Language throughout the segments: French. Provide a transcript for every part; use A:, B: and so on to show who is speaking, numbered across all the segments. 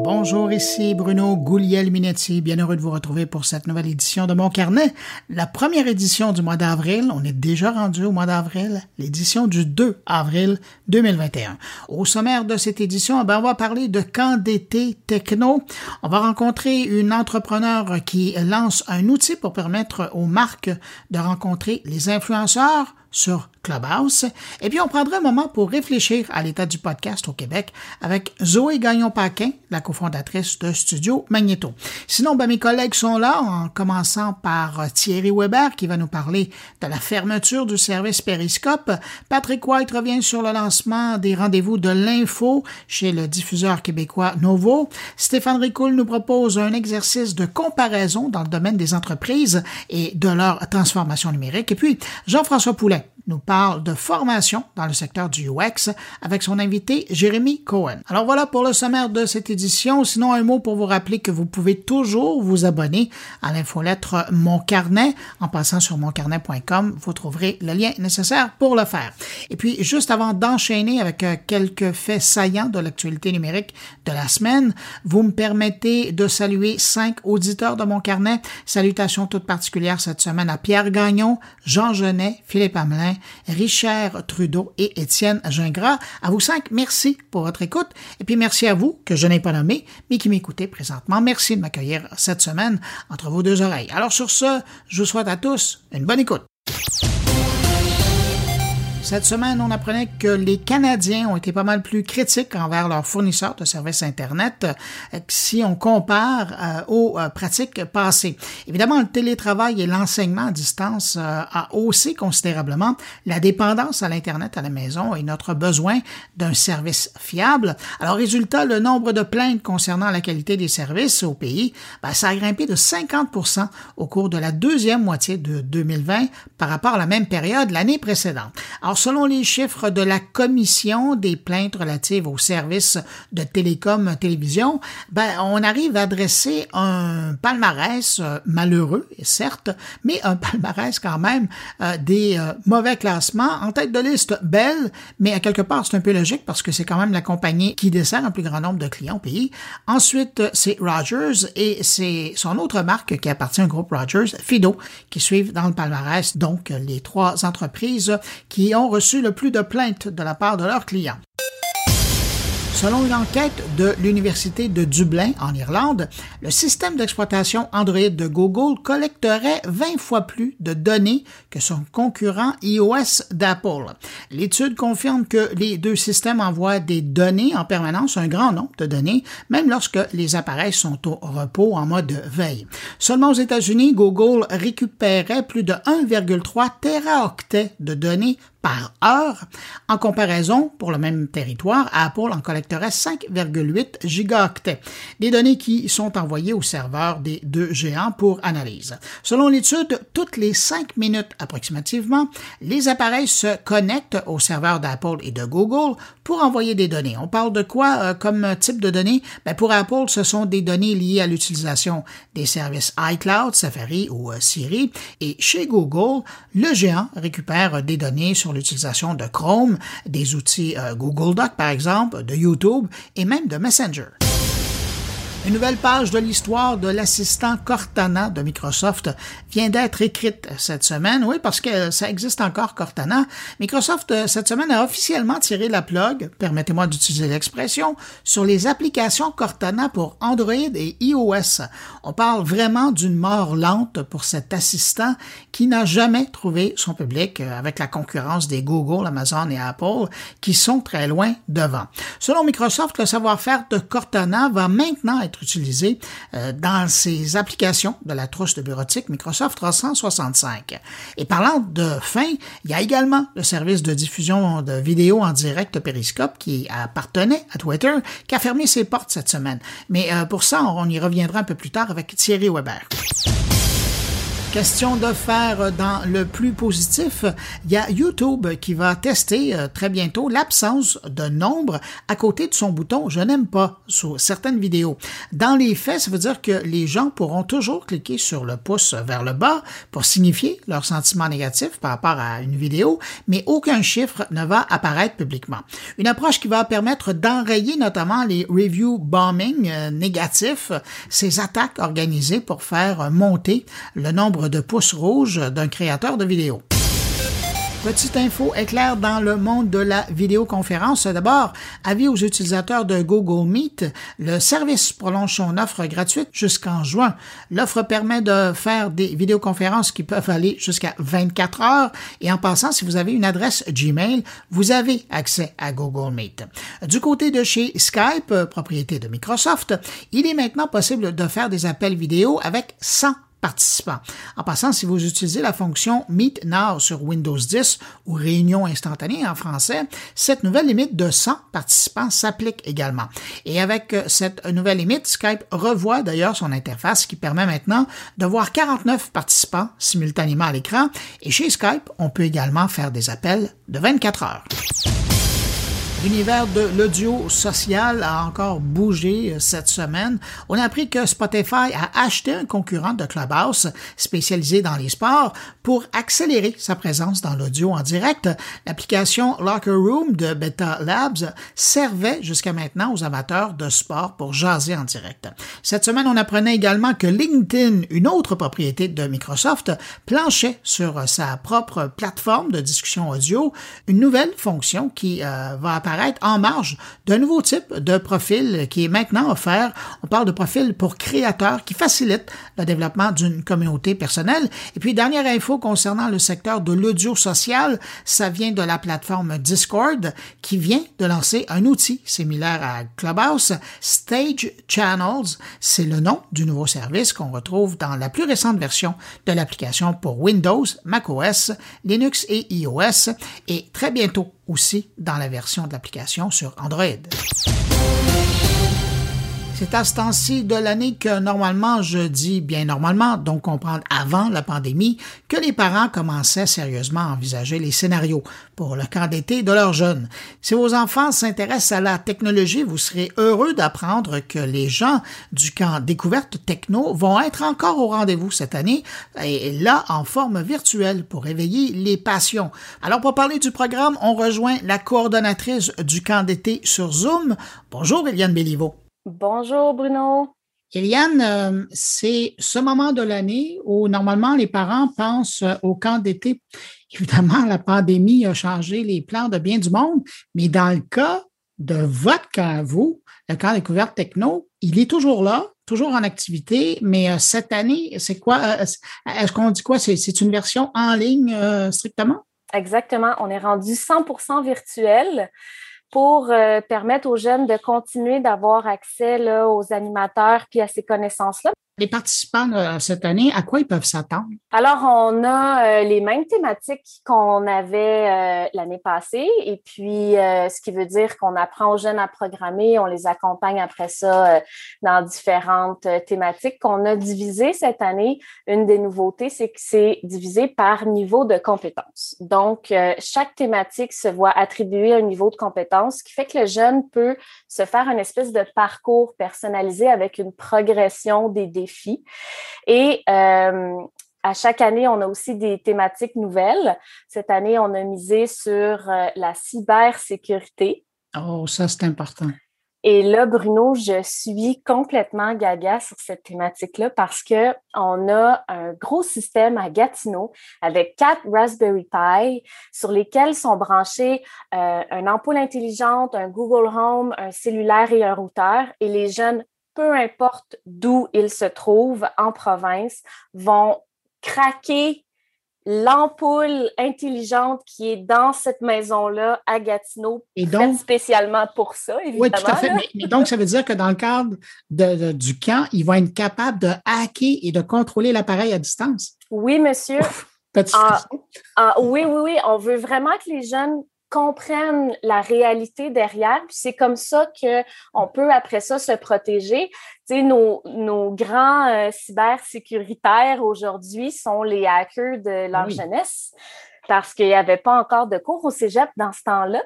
A: Bonjour, ici Bruno Gouliel-Minetti. Bien heureux de vous retrouver pour cette nouvelle édition de Mon Carnet. La première édition du mois d'avril. On est déjà rendu au mois d'avril. L'édition du 2 avril 2021. Au sommaire de cette édition, ben, on va parler de camp d'été techno. On va rencontrer une entrepreneur qui lance un outil pour permettre aux marques de rencontrer les influenceurs sur Et puis, on prendra un moment pour réfléchir à l'état du podcast au Québec avec Zoé Gagnon-Paquin, la cofondatrice de Studio Magneto. Sinon, ben, mes collègues sont là, en commençant par Thierry Weber, qui va nous parler de la fermeture du service Periscope. Patrick White revient sur le lancement des rendez-vous de l'info chez le diffuseur québécois Novo. Stéphane Ricoul nous propose un exercice de comparaison dans le domaine des entreprises et de leur transformation numérique. Et puis, Jean-François Poulet nous parle de formation dans le secteur du UX avec son invité Jérémy Cohen. Alors voilà pour le sommaire de cette édition. Sinon, un mot pour vous rappeler que vous pouvez toujours vous abonner à l'infolettre Mon Carnet. En passant sur moncarnet.com, vous trouverez le lien nécessaire pour le faire. Et puis, juste avant d'enchaîner avec euh, quelques faits saillants de l'actualité numérique de la semaine, vous me permettez de saluer cinq auditeurs de Mon Carnet. Salutations toutes particulières cette semaine à Pierre Gagnon, Jean Genet, Philippe Hamelin, Richard Trudeau et Étienne Gingras. À vous cinq, merci pour votre écoute. Et puis merci à vous, que je n'ai pas nommé, mais qui m'écoutez présentement. Merci de m'accueillir cette semaine entre vos deux oreilles. Alors sur ce, je vous souhaite à tous une bonne écoute. Cette semaine, on apprenait que les Canadiens ont été pas mal plus critiques envers leurs fournisseurs de services Internet euh, si on compare euh, aux euh, pratiques passées. Évidemment, le télétravail et l'enseignement à distance a haussé considérablement la dépendance à l'Internet à la maison et notre besoin d'un service fiable. Alors, résultat, le nombre de plaintes concernant la qualité des services au pays, ben, ça a grimpé de 50% au cours de la deuxième moitié de 2020 par rapport à la même période l'année précédente. Selon les chiffres de la Commission des plaintes relatives aux services de télécom télévision, ben, on arrive à dresser un palmarès euh, malheureux, certes, mais un palmarès quand même euh, des euh, mauvais classements. En tête de liste, Bell, mais à quelque part, c'est un peu logique parce que c'est quand même la compagnie qui dessert un plus grand nombre de clients au pays. Ensuite, c'est Rogers et c'est son autre marque qui appartient au groupe Rogers, Fido, qui suivent dans le palmarès, donc les trois entreprises qui ont reçu le plus de plaintes de la part de leurs clients. Selon une enquête de l'Université de Dublin, en Irlande, le système d'exploitation Android de Google collecterait 20 fois plus de données que son concurrent iOS d'Apple. L'étude confirme que les deux systèmes envoient des données en permanence, un grand nombre de données, même lorsque les appareils sont au repos en mode veille. Seulement aux États-Unis, Google récupérait plus de 1,3 téraoctets de données par heure. En comparaison, pour le même territoire, Apple en collecterait 5,8 gigaoctets, des données qui sont envoyées au serveur des deux géants pour analyse. Selon l'étude, toutes les 5 minutes approximativement, les appareils se connectent au serveur d'Apple et de Google pour envoyer des données. On parle de quoi euh, comme type de données? Ben, pour Apple, ce sont des données liées à l'utilisation des services iCloud, Safari ou euh, Siri. Et chez Google, le géant récupère des données sur l'utilisation de Chrome, des outils euh, Google Doc par exemple, de YouTube et même de Messenger. Une nouvelle page de l'histoire de l'assistant Cortana de Microsoft vient d'être écrite cette semaine. Oui, parce que ça existe encore Cortana. Microsoft, euh, cette semaine, a officiellement tiré la plug, permettez-moi d'utiliser l'expression, sur les applications Cortana pour Android et iOS. On parle vraiment d'une mort lente pour cet assistant qui n'a jamais trouvé son public euh, avec la concurrence des Google, Amazon et Apple qui sont très loin devant. Selon Microsoft, le savoir-faire de Cortana va maintenant être utilisé euh, dans ses applications de la trousse de bureautique Microsoft 365. Et parlant de fin, il y a également le service de diffusion de vidéos en direct Periscope qui appartenait à Twitter, qui a fermé ses portes cette semaine. Mais euh, pour ça, on y reviendra un peu plus tard avec Thierry Weber. Question de faire dans le plus positif, il y a YouTube qui va tester euh, très bientôt l'absence de nombre à côté de son bouton Je n'aime pas sur certaines vidéos. Dans les faits, ça veut dire que les gens pourront toujours cliquer sur le pouce vers le bas pour signifier leur sentiment négatif par rapport à une vidéo, mais aucun chiffre ne va apparaître publiquement. Une approche qui va permettre d'enrayer notamment les review bombing euh, négatifs, ces attaques organisées pour faire monter le nombre de pouces rouges d'un créateur de vidéos. Petite info éclair dans le monde de la vidéoconférence. D'abord, avis aux utilisateurs de Google Meet, le service prolonge son offre gratuite jusqu'en juin. L'offre permet de faire des vidéoconférences qui peuvent aller jusqu'à 24 heures et en passant, si vous avez une adresse Gmail, vous avez accès à Google Meet. Du côté de chez Skype, propriété de Microsoft, il est maintenant possible de faire des appels vidéo avec 100 participants. En passant, si vous utilisez la fonction Meet Now sur Windows 10 ou Réunion instantanée en français, cette nouvelle limite de 100 participants s'applique également. Et avec euh, cette nouvelle limite, Skype revoit d'ailleurs son interface qui permet maintenant de voir 49 participants simultanément à l'écran. Et chez Skype, on peut également faire des appels de 24 heures. L'univers de l'audio social a encore bougé euh, cette semaine. On a appris que Spotify a acheté un concurrent de Clubhouse spécialisé dans les sports pour accélérer sa présence dans l'audio en direct. L'application Locker Room de Beta Labs servait jusqu'à maintenant aux amateurs de sport pour jaser en direct. Cette semaine, on apprenait également que LinkedIn, une autre propriété de Microsoft, planchait sur sa propre plateforme de discussion audio une nouvelle fonction qui euh, va apparaître en marge d'un nouveau type de profil qui est maintenant offert. On parle de profil pour créateurs qui facilite le développement d'une communauté personnelle. Et puis, dernière info concernant le secteur de l'audio social, ça vient de la plateforme Discord qui vient de lancer un outil similaire à Clubhouse, Stage Channels. C'est le nom du nouveau service qu'on retrouve dans la plus récente version de l'application pour Windows, macOS, Linux et iOS et très bientôt aussi dans la version de l'application sur Android. C'est à ce temps-ci de l'année que normalement, je dis bien normalement, donc comprendre avant la pandémie, que les parents commençaient sérieusement à envisager les scénarios pour le camp d'été de leurs jeunes. Si vos enfants s'intéressent à la technologie, vous serez heureux d'apprendre que les gens du camp découverte techno vont être encore au rendez-vous cette année et là en forme virtuelle pour éveiller les passions. Alors pour parler du programme, on rejoint la coordonnatrice du camp d'été sur Zoom. Bonjour Eliane Béliveau.
B: Bonjour Bruno.
A: Eliane, euh, c'est ce moment de l'année où normalement les parents pensent euh, au camp d'été. Évidemment, la pandémie a changé les plans de bien du monde, mais dans le cas de votre camp vous, le camp découverte techno, il est toujours là, toujours en activité, mais euh, cette année, c'est quoi? Est-ce qu'on dit quoi? C'est une version en ligne strictement?
B: Exactement. On est rendu 100% virtuel pour euh, permettre aux jeunes de continuer d'avoir accès aux animateurs puis à ces connaissances-là
A: les participants cette année, à quoi ils peuvent s'attendre?
B: Alors, on a euh, les mêmes thématiques qu'on avait euh, l'année passée, et puis euh, ce qui veut dire qu'on apprend aux jeunes à programmer, on les accompagne après ça dans différentes thématiques qu'on a divisées cette année. Une des nouveautés, c'est que c'est divisé par niveau de compétence. Donc, chaque thématique se voit attribuer un niveau de compétence, ce qui fait que le jeune peut se faire une espèce de parcours personnalisé avec une progression des défis et euh, à chaque année, on a aussi des thématiques nouvelles. Cette année, on a misé sur euh, la cybersécurité.
A: Oh, ça, c'est important.
B: Et là, Bruno, je suis complètement gaga sur cette thématique-là parce que on a un gros système à Gatineau avec quatre Raspberry Pi sur lesquels sont branchés euh, un ampoule intelligente, un Google Home, un cellulaire et un routeur. Et les jeunes peu importe d'où ils se trouvent en province, vont craquer l'ampoule intelligente qui est dans cette maison-là à Gatineau, et donc, spécialement pour ça, évidemment.
A: Oui, tout à fait. Mais, donc, ça veut dire que dans le cadre du camp, ils vont être capables de hacker et de contrôler l'appareil à distance?
B: Oui, monsieur. Ah, ah, oui, oui, oui. On veut vraiment que les jeunes comprennent la réalité derrière. Puis c'est comme ça qu'on peut après ça se protéger. Tu sais, nos, nos grands euh, cybersécuritaires aujourd'hui sont les hackers de leur jeunesse parce qu'il n'y avait pas encore de cours au cégep dans ce temps-là.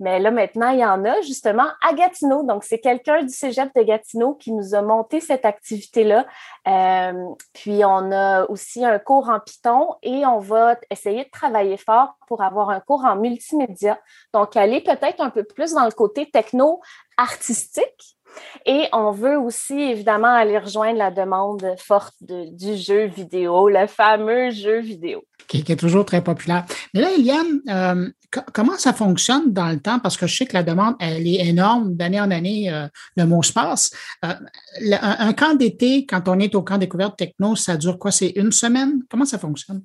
B: Mais là, maintenant, il y en a justement à Gatineau. Donc, c'est quelqu'un du Cégep de Gatineau qui nous a monté cette activité-là. Euh, puis, on a aussi un cours en Python et on va essayer de travailler fort pour avoir un cours en multimédia. Donc, aller peut-être un peu plus dans le côté techno-artistique. Et on veut aussi, évidemment, aller rejoindre la demande forte du jeu vidéo, le fameux jeu vidéo
A: qui, est toujours très populaire. Mais là, Eliane, euh, comment ça fonctionne dans le temps? Parce que je sais que la demande, elle est énorme. D'année en année, euh, le mot se passe. Euh, un, camp d'été, quand on est au camp découverte techno, ça dure quoi? C'est une semaine? Comment ça fonctionne?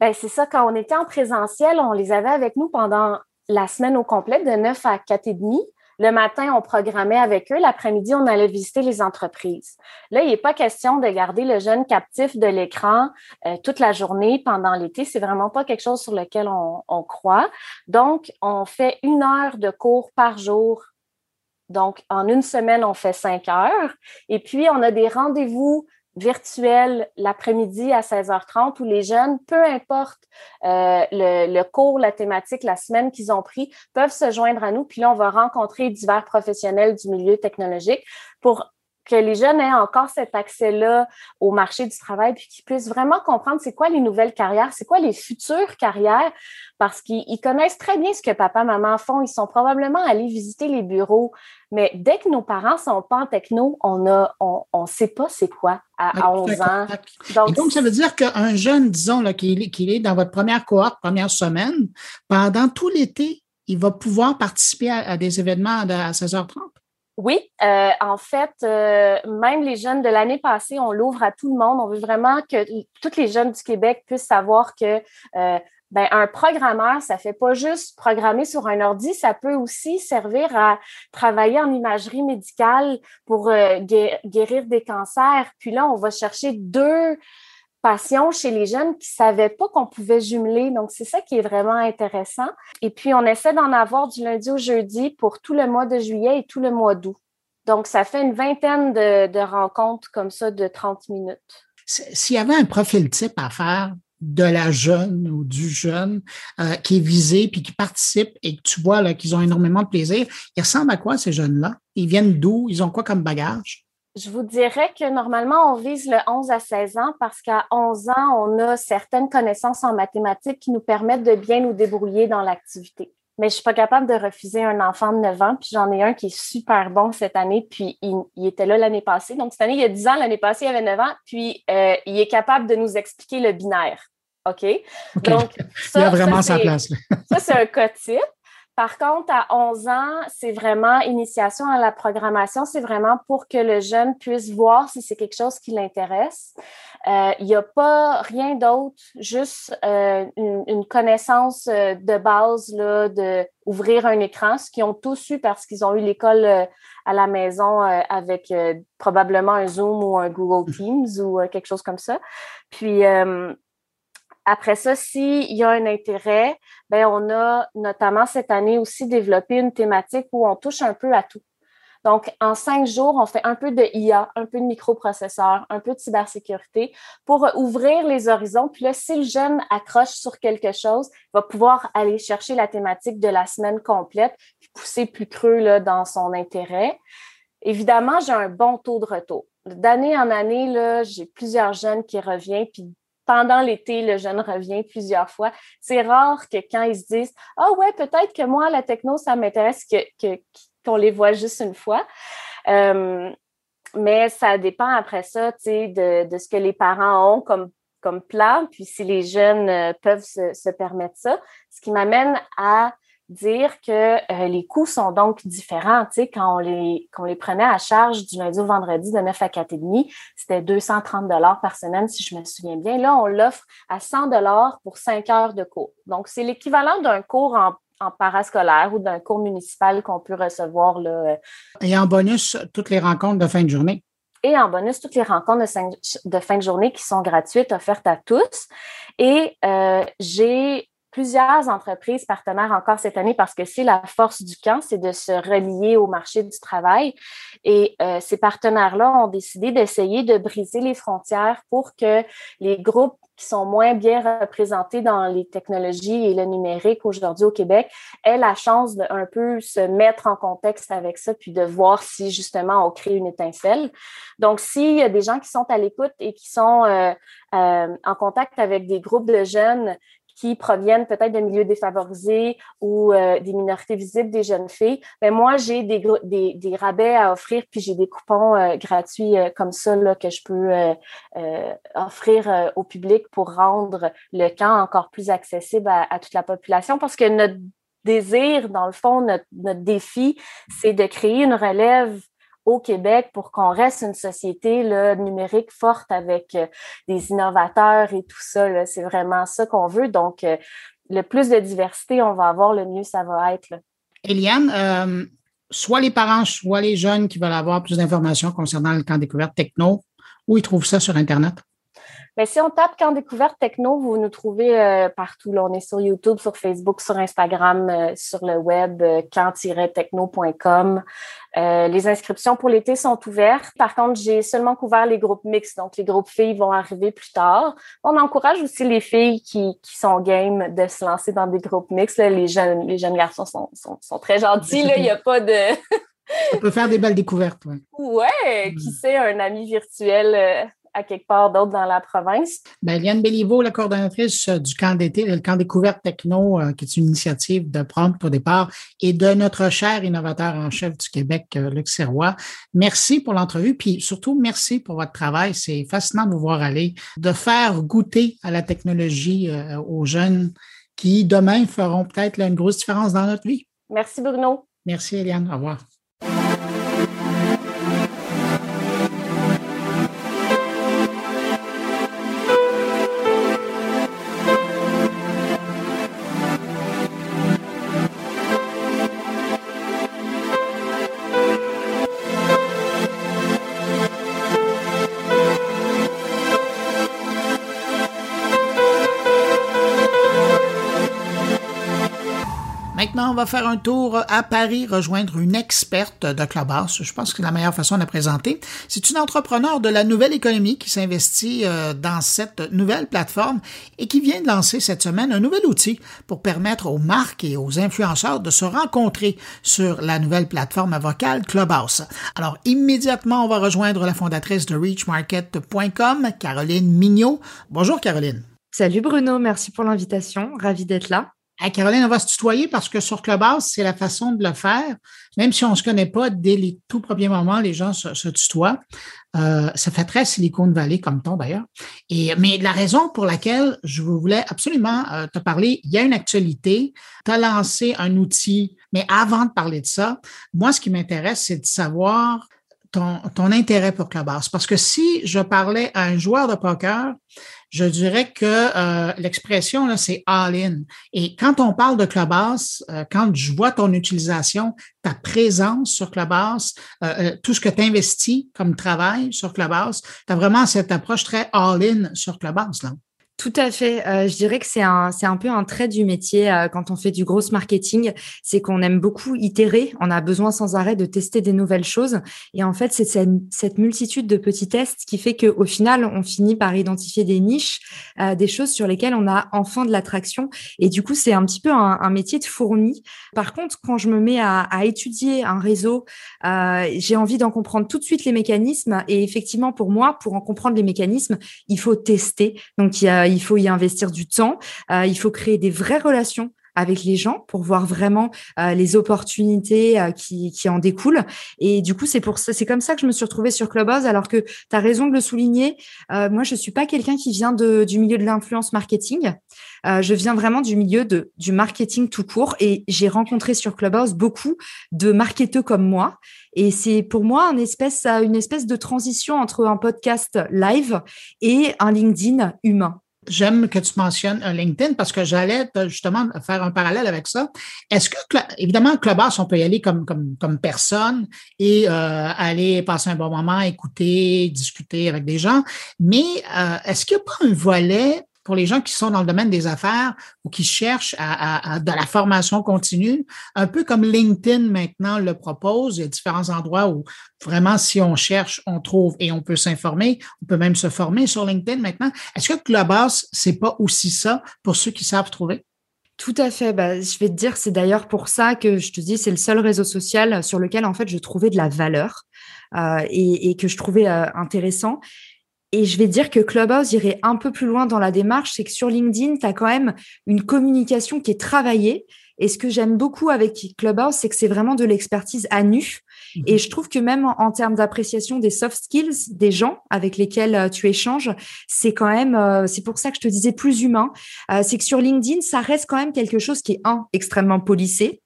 B: Ben, c'est ça. Quand on était en présentiel, on les avait avec nous pendant la semaine au complet, de 9 à 4 et demi. Le matin, on programmait avec eux. L'après-midi, on allait visiter les entreprises. Là, il n'est pas question de garder le jeune captif de l'écran euh, toute la journée pendant l'été. C'est vraiment pas quelque chose sur lequel on, on croit. Donc, on fait une heure de cours par jour donc, en une semaine, on fait cinq heures. Et puis, on a des rendez-vous virtuel l'après-midi à 16h30 où les jeunes, peu importe euh, le, le, cours, la thématique, la semaine qu'ils ont pris, peuvent se joindre à nous. Puis là, on va rencontrer divers professionnels du milieu technologique pour que les jeunes aient encore cet accès-là au marché du travail, puis qu'ils puissent vraiment comprendre c'est quoi les nouvelles carrières, c'est quoi les futures carrières, parce qu'ils connaissent très bien ce que papa, maman font. Ils sont probablement allés visiter les bureaux, mais dès que nos parents sont pas en techno, on a, on, on sait pas c'est quoi à, 11 ans.
A: Donc, donc, ça veut dire qu'un jeune, disons, qu'il est, est dans votre première cohorte, première semaine, pendant tout l'été, il va pouvoir participer à, à des événements à 16h30?
B: Oui, euh, en fait, euh, même les jeunes de l'année passée, on l'ouvre à tout le monde. On veut vraiment que tous les jeunes du Québec puissent savoir que euh, ben, un programmeur, ça fait pas juste programmer sur un ordi, ça peut aussi servir à travailler en imagerie médicale pour guérir des cancers. Puis là, on va chercher deux chez les jeunes qui savaient pas qu'on pouvait jumeler. Donc, c'est ça qui est vraiment intéressant. Et puis, on essaie d'en avoir du lundi au jeudi pour tout le mois de juillet et tout le mois d'août. Donc, ça fait une vingtaine de, rencontres comme ça de 30 minutes.
A: S'il y avait un profil type à faire de la jeune ou du jeune euh, qui est visé puis qui participe et que tu vois qu'ils ont énormément de plaisir, ils ressemblent à quoi ces jeunes-là? Ils viennent d'où? Ils ont quoi comme bagage?
B: Je vous dirais que normalement, on vise le 11 à 16 ans parce qu'à 11 ans, on a certaines connaissances en mathématiques qui nous permettent de bien nous débrouiller dans l'activité. Mais je suis pas capable de refuser un enfant de 9 ans, puis j'en ai un qui est super bon cette année, puis il, était là l'année passée. Donc, cette année, il y a 10 ans, l'année passée, il avait 9 ans, puis euh, il est capable de nous expliquer le binaire. OK?
A: Donc, ça, il a vraiment sa place.
B: ça, c'est un cas type. Par contre, à 11 ans, c'est vraiment initiation à la programmation. C'est vraiment pour que le jeune puisse voir si c'est quelque chose qui l'intéresse. Euh, il n'y a pas rien d'autre, juste euh, une, connaissance euh, de base là, de un écran, ce qu'ils ont tous eu parce qu'ils ont eu l'école à la maison avec probablement un Zoom ou un Google Teams ou quelque chose comme ça. Puis après ça, s'il y a un intérêt, ben on a notamment cette année aussi développé une thématique où on touche un peu à tout. Donc, en cinq jours, on fait un peu de IA, un peu de microprocesseur, un peu de cybersécurité pour ouvrir les horizons. Puis là, si le jeune accroche sur quelque chose, il va pouvoir aller chercher la thématique de la semaine complète, puis pousser plus creux dans son intérêt. Évidemment, j'ai un bon taux de retour. D'année en année, j'ai plusieurs jeunes qui reviennent, pendant l'été, le jeune revient plusieurs fois. C'est rare que quand ils se disent Ah ouais, peut-être que moi, la techno, ça m'intéresse que, qu'on les voit juste une fois. Euh, mais ça dépend après ça, de, de, ce que les parents ont comme, comme plan, puis si les jeunes euh, peuvent se, se permettre ça. Ce qui m'amène à dire que euh, les coûts sont donc différents. Tu sais, quand on les, quand on les prenait à charge du lundi au vendredi de 9 à 4,5, c'était 230 dollars par semaine, si je me souviens bien. Là, on l'offre à 100 dollars pour 5 heures de cours. Donc, c'est l'équivalent d'un cours en, en parascolaire ou d'un cours municipal qu'on peut recevoir. Là. Euh.
A: Et en bonus, toutes les rencontres de fin de journée?
B: Et en bonus, toutes les rencontres de, de fin de journée qui sont gratuites, offertes à tous. Et euh, j'ai plusieurs entreprises partenaires encore cette année parce que c'est la force du camp, c'est de se relier au marché du travail. Et euh, ces partenaires-là ont décidé d'essayer de briser les frontières pour que les groupes qui sont moins bien représentés dans les technologies et le numérique aujourd'hui au Québec aient la chance de un peu se mettre en contexte avec ça, puis de voir si justement on crée une étincelle. Donc, s'il y a des gens qui sont à l'écoute et qui sont euh, euh, en contact avec des groupes de jeunes qui proviennent peut-être de milieux défavorisés ou euh, des minorités visibles des jeunes filles, mais ben, moi, j'ai des, rabais à offrir, puis j'ai des coupons euh, gratuits euh, comme ça là, que je peux offrir au public pour rendre le camp encore plus accessible à, à toute la population. Parce que notre désir, dans le fond, notre, notre défi, c'est de créer une relève au Québec pour qu'on reste une société numérique forte avec euh, des innovateurs et tout ça. C'est vraiment ça qu'on veut. Donc, euh, le plus de diversité on va avoir, le mieux ça va être.
A: Eliane, euh, soit les parents, soit les jeunes qui veulent avoir plus d'informations concernant le camp découverte techno, où ils trouvent ça sur Internet?
B: Mais si on tape Camp Découverte Techno, vous nous trouvez euh, partout. Là, on est sur YouTube, sur Facebook, sur Instagram, euh, sur le web, euh, camp-techno.com. les inscriptions pour l'été sont ouvertes. Par contre, j'ai seulement couvert les groupes mixtes, donc les groupes filles vont arriver plus tard. On encourage aussi les filles qui, qui sont game de se lancer dans des groupes mixtes. Les jeunes, les jeunes garçons sont, sont, sont très gentils. Il n'y a pas de
A: On peut faire des belles découvertes.
B: Ouais, ouais qui sait, un ami virtuel à quelque part d'autre dans la province.
A: Ben, Liane Béliveau, la coordonnatrice euh, du camp d'été, le camp découverte techno, euh, qui est une initiative de Prompt au départ, et de notre cher innovateur en chef du Québec, euh, Luc Serrois. Merci pour l'entrevue, puis surtout merci pour votre travail. C'est fascinant de vous voir aller, de faire goûter à la technologie aux jeunes qui demain feront peut-être une grosse différence dans notre vie.
B: Merci Bruno.
A: Merci Eliane. Au revoir. On va faire un tour à Paris, rejoindre une experte de Clubhouse. Je pense que c'est la meilleure façon de la présenter. C'est une entrepreneur de la nouvelle économie qui s'investit euh, dans cette nouvelle plateforme et qui vient de lancer cette semaine un nouvel outil pour permettre aux marques et aux influenceurs de se rencontrer sur la nouvelle plateforme vocale Clubhouse. Alors, immédiatement, on va rejoindre la fondatrice de reachmarket.com, Caroline Mignot. Bonjour, Caroline.
C: Salut Bruno, merci pour l'invitation. Ravi d'être là.
A: Caroline, on va se tutoyer parce que sur Clubhouse, c'est la façon de le faire. Même si on ne se connaît pas, dès les tout premiers moments, les gens se, tutoient. Euh, ça fait très Silicon Valley comme ton d'ailleurs. Mais la raison pour laquelle je voulais absolument euh, te parler, il y a une actualité. Tu as lancé un outil, mais avant de parler de ça, moi, ce qui m'intéresse, c'est de savoir ton, ton intérêt pour Clubhouse. Parce que si je parlais à un joueur de poker, je dirais que euh, l'expression, là, c'est all-in. Et quand on parle de Clubhouse, euh, quand je vois ton utilisation, ta présence sur Clubhouse, euh, tout ce que tu investis comme travail sur Clubhouse, tu as vraiment cette approche très all-in sur Clubhouse. Là.
C: Tout à fait. Euh, je dirais que c'est un, c'est un peu un trait du métier euh, quand on fait du gros marketing, c'est qu'on aime beaucoup itérer. On a besoin sans arrêt de tester des nouvelles choses. Et en fait, c'est cette, multitude de petits tests qui fait qu'au final, on finit par identifier des niches, euh, des choses sur lesquelles on a enfin de l'attraction. Et du coup, c'est un petit peu un, métier de fourmi. Par contre, quand je me mets à, à étudier un réseau, j'ai envie d'en comprendre tout de suite les mécanismes. Et effectivement, pour moi, pour en comprendre les mécanismes, il faut tester. Donc, il y a il faut y investir du temps, euh, il faut créer des vraies relations avec les gens pour voir vraiment euh, les opportunités euh, qui, en découlent. Et du coup, c'est pour ça, c'est comme ça que je me suis retrouvée sur Clubhouse. Alors que tu as raison de le souligner. moi, je suis pas quelqu'un qui vient du milieu de l'influence marketing. je viens vraiment du milieu du marketing tout court et j'ai rencontré sur Clubhouse beaucoup de marketeurs comme moi. Et c'est pour moi une espèce, une espèce de transition entre un podcast live et un LinkedIn humain
A: j'aime que tu mentionnes euh, LinkedIn parce que j'allais justement faire un parallèle avec ça. Est-ce que, évidemment, Clubhouse, on peut y aller comme, comme, comme personne et euh, aller passer un bon moment, écouter, discuter avec des gens, mais euh, est-ce qu'il n'y a pas un volet pour les gens qui sont dans le domaine des affaires ou qui cherchent à, de la formation continue, un peu comme LinkedIn maintenant le propose. Il y a différents endroits où vraiment, si on cherche, on trouve et on peut s'informer. On peut même se former sur LinkedIn maintenant. Est-ce que Clubhouse, c'est pas aussi ça pour ceux qui savent trouver?
C: Tout à fait. Bah, je vais te dire, c'est d'ailleurs pour ça que je te dis, c'est le seul réseau social sur lequel en fait je trouvais de la valeur euh, et, et, que je trouvais euh, intéressant. Et je vais dire que Clubhouse irait un peu plus loin dans la démarche, c'est que sur LinkedIn, tu as quand même une communication qui est travaillée. Et ce que j'aime beaucoup avec Clubhouse, c'est que c'est vraiment de l'expertise à nu. Et mhm. je trouve que même en, termes d'appréciation des soft skills des gens avec lesquels euh, tu échanges, c'est quand même, euh, c'est pour ça que je te disais plus humain. Euh, c'est que sur LinkedIn, ça reste quand même quelque chose qui est un extrêmement policé.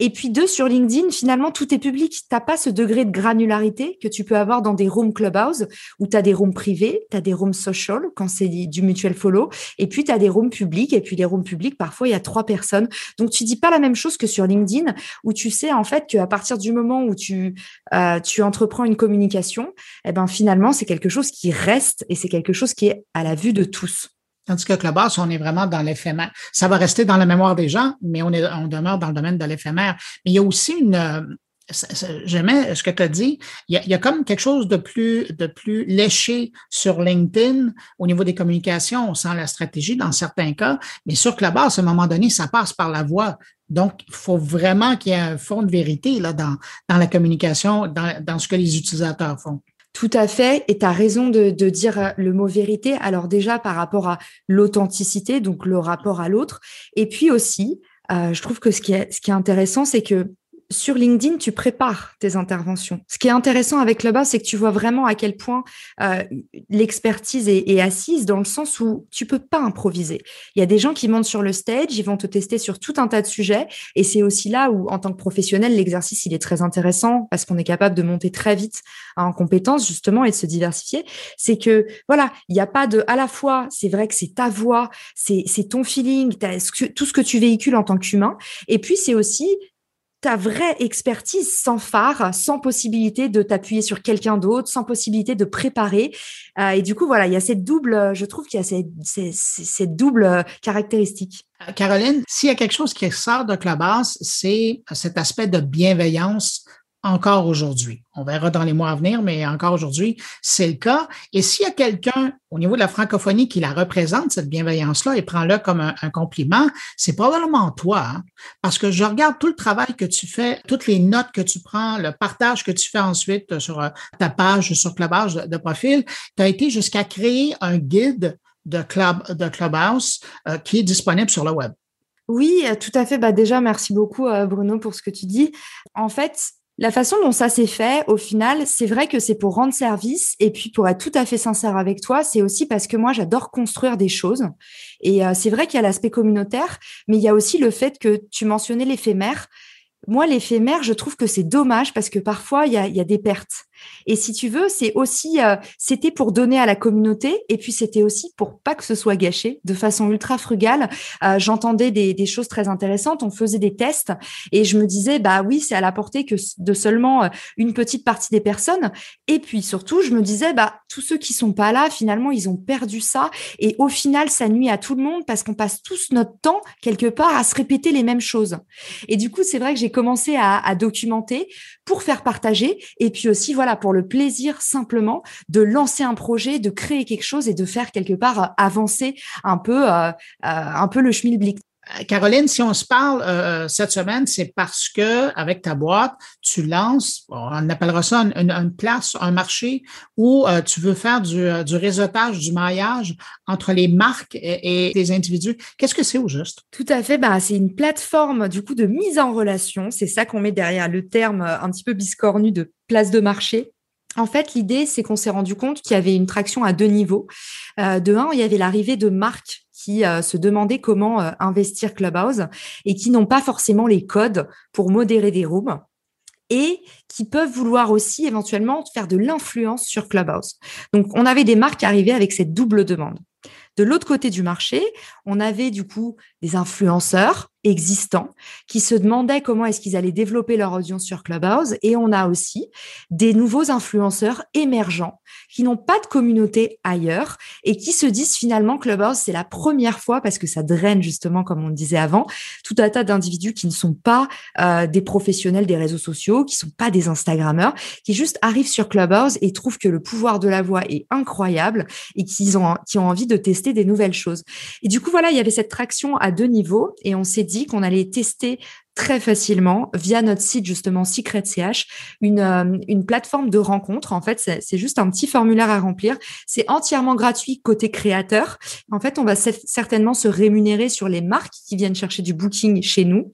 C: Et puis deux, sur LinkedIn, finalement, tout est public. T'as pas ce degré de granularité que tu peux avoir dans des rooms clubhouse où tu as des rooms privés, tu as des rooms social quand c'est du mutual follow, et puis tu as des rooms publics. Et puis les rooms publics, parfois, il y a trois personnes. Donc tu dis pas la même chose que sur LinkedIn où tu sais en fait qu'à partir du moment où tu euh, tu, entreprends une communication, eh ben finalement, c'est quelque chose qui reste et c'est quelque chose qui est à la vue de tous.
A: Tandis que Clubhouse, on est vraiment dans l'éphémère. Ça va rester dans la mémoire des gens, mais on, est, on demeure dans le domaine de l'éphémère. Mais il y a aussi une, euh, j'aimais ce que tu as dit. Il y, a, comme quelque chose de plus, de plus léché sur LinkedIn au niveau des communications. On sent la stratégie dans certains cas, mais sur Clubhouse, à un moment donné, ça passe par la voix. Donc, il faut vraiment qu'il y ait un fond de vérité là, dans, dans la communication, dans, dans ce que les utilisateurs font.
C: Tout à fait, et tu as raison de, de, dire le mot vérité. Alors déjà par rapport à l'authenticité, donc le rapport à l'autre, et puis aussi, euh, je trouve que ce qui est, ce qui est intéressant, c'est que sur LinkedIn, tu prépares tes interventions. Ce qui est intéressant avec Clubhouse, c'est que tu vois vraiment à quel point euh, l'expertise est, assise dans le sens où tu peux pas improviser. Il y a des gens qui montent sur le stage, ils vont te tester sur tout un tas de sujets, et c'est aussi là où, en tant que professionnel, l'exercice il est très intéressant parce qu'on est capable de monter très vite en compétences justement et de se diversifier. C'est que voilà, il n'y a pas de à la fois, c'est vrai que c'est ta voix, c'est ton feeling, tout ce que tu véhicules en tant qu'humain, et puis c'est aussi ta vraie expertise sans phare, sans possibilité de t'appuyer sur quelqu'un d'autre, sans possibilité de préparer. Euh, et du coup, voilà, il y a cette double, je trouve qu'il y a cette, cette, double caractéristique.
A: Euh, Caroline, s'il y a quelque chose qui sort de Clubhouse, c'est cet aspect de bienveillance encore aujourd'hui. On verra dans les mois à venir, mais encore aujourd'hui, c'est le cas. Et s'il y a quelqu'un au niveau de la francophonie qui la représente, cette bienveillance-là, et prend-le comme un, compliment, c'est probablement toi. Hein. Parce que je regarde tout le travail que tu fais, toutes les notes que tu prends, le partage que tu fais ensuite sur euh, ta page, sur Clubhouse de, de profil. Tu as été jusqu'à créer un guide de, club, de Clubhouse euh, qui est disponible sur le web.
C: Oui, tout à fait. Bah déjà, merci beaucoup, euh, Bruno, pour ce que tu dis. En fait, la façon dont ça s'est fait, au final, c'est vrai que c'est pour rendre service. Et puis, pour être tout à fait sincère avec toi, c'est aussi parce que moi, j'adore construire des choses. Et euh, c'est vrai qu'il y a l'aspect communautaire, mais il y a aussi le fait que tu mentionnais l'éphémère. Moi, l'éphémère, je trouve que c'est dommage parce que parfois, il y a, il y a des pertes. Et si tu veux, c'est aussi, euh, c'était pour donner à la communauté, et puis c'était aussi pour pas que ce soit gâché, de façon ultra frugale. Euh, J'entendais des, choses très intéressantes, on faisait des tests, et je me disais, bah oui, c'est à la portée que de seulement euh, une petite partie des personnes. Et puis surtout, je me disais, bah tous ceux qui sont pas là, finalement, ils ont perdu ça, et au final, ça nuit à tout le monde parce qu'on passe tous notre temps quelque part à se répéter les mêmes choses. Et du coup, c'est vrai que j'ai commencé à documenter pour faire partager, et puis aussi, voilà pour le plaisir simplement de lancer un projet, de créer quelque chose et de faire quelque part avancer un peu, euh, euh, un peu le schmilblick.
A: Caroline, si on se parle cette semaine, c'est parce que avec ta boîte, tu lances, on appellera ça une, place, un marché où tu veux faire du, du, réseautage, du maillage entre les marques et, les individus. Qu'est-ce que c'est au juste?
C: Tout à fait. Bah, c'est une plateforme du coup de mise en relation. C'est ça qu'on met derrière le terme un petit peu biscornu de place de marché. En fait, l'idée, c'est qu'on s'est rendu compte qu'il y avait une traction à deux niveaux. Euh, de un, il y avait l'arrivée de marques qui euh, se demandaient comment euh, investir Clubhouse et qui n'ont pas forcément les codes pour modérer des rooms et qui peuvent vouloir aussi éventuellement faire de l'influence sur Clubhouse. Donc, on avait des marques arrivées avec cette double demande. De l'autre côté du marché, on avait du coup des influenceurs existants qui se demandaient comment est-ce qu'ils allaient développer leur audience sur Clubhouse. Et on a aussi des nouveaux influenceurs émergents qui n'ont pas de communauté ailleurs et qui se disent finalement Clubhouse, c'est la première fois parce que ça draine justement, comme on disait avant, tout un tas d'individus qui ne sont pas euh, des professionnels des réseaux sociaux, qui sont pas des Instagrammeurs, qui juste arrivent sur Clubhouse et trouvent que le pouvoir de la voix est incroyable et qu'ils ont, qui ont envie de tester des nouvelles choses. Et du coup, voilà, il y avait cette traction à deux niveaux et on s'est dit qu'on allait tester très facilement via notre site justement Secret.ch, une, euh, une plateforme de rencontre. En fait, c'est juste un petit formulaire à remplir. C'est entièrement gratuit côté créateur. En fait, on va certainement se rémunérer sur les marques qui viennent chercher du booking chez nous.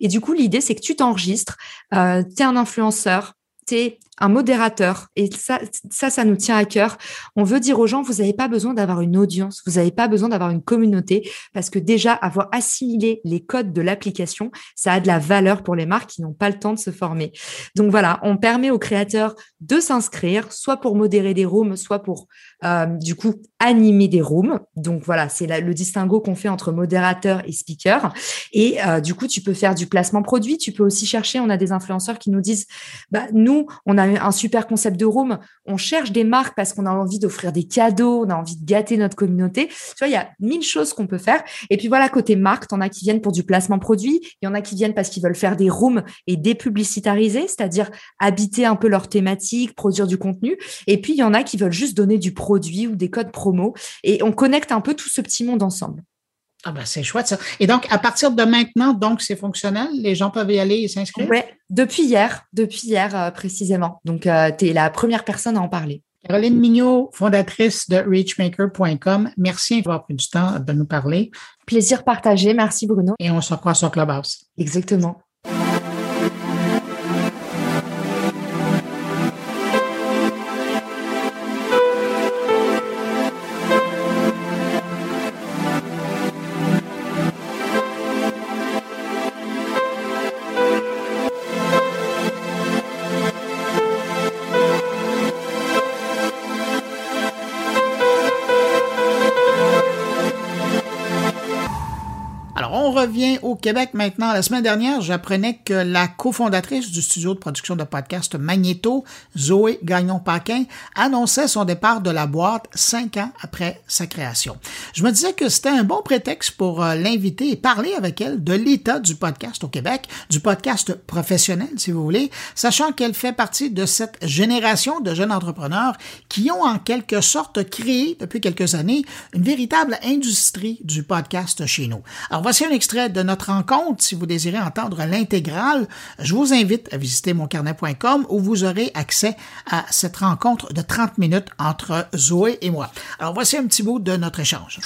C: Et du coup, l'idée, c'est que tu t'enregistres, euh, tu es un influenceur, tu es un modérateur. Et ça, ça, nous tient à cœur. On veut dire aux gens, vous n'avez pas besoin d'avoir une audience, vous n'avez pas besoin d'avoir une communauté, parce que déjà, avoir assimilé les codes de l'application, ça a de la valeur pour les marques qui n'ont pas le temps de se former. Donc voilà, on permet aux créateurs de s'inscrire, soit pour modérer des rooms, soit pour, euh, du coup, animer des rooms. Donc voilà, c'est le distinguo qu'on fait entre modérateur et speaker. Et euh, du coup, tu peux faire du placement produit. Tu peux aussi chercher, on a des influenceurs qui nous disent, bah, nous, on a un super concept de room. On cherche des marques parce qu'on a envie d'offrir des cadeaux, on a envie de gâter notre communauté. Tu vois, il y a mille choses qu'on peut faire. Et puis voilà, côté marque, en as qui viennent pour du placement produit. Il y en a qui viennent parce qu'ils veulent faire des rooms et dépublicitariser, c'est-à-dire habiter un peu leur thématique, produire du contenu. Et puis, il y en a qui veulent juste donner du produit ou des codes promo. Et on connecte un peu tout ce petit monde ensemble.
A: Ah ben c'est chouette ça. Et donc, à partir de maintenant, donc c'est fonctionnel? Les gens peuvent y aller et s'inscrire?
C: Oui, depuis hier, depuis hier euh, précisément. Donc, euh, tu es la première personne à en parler.
A: Caroline Mignot, fondatrice de reachmaker.com, merci d'avoir pris du temps de nous parler.
C: Plaisir partagé. Merci Bruno.
A: Et on se revoit sur Clubhouse.
C: Exactement.
A: Au Québec maintenant. La semaine dernière, j'apprenais que la cofondatrice du studio de production de podcast Magneto, Zoé Gagnon-Paquin, annonçait son départ de la boîte cinq ans après sa création. Je me disais que c'était un bon prétexte pour euh, l'inviter et parler avec elle de l'état du podcast au Québec, du podcast professionnel, si vous voulez, sachant qu'elle fait partie de cette génération de jeunes entrepreneurs qui ont en quelque sorte créé depuis quelques années une véritable industrie du podcast chez nous. Alors voici un extrait de notre rencontre. Si vous désirez entendre l'intégrale, je vous invite à visiter moncarnet.com où vous aurez accès à cette rencontre de 30 minutes entre Zoé et moi. Alors voici un petit bout de notre échange.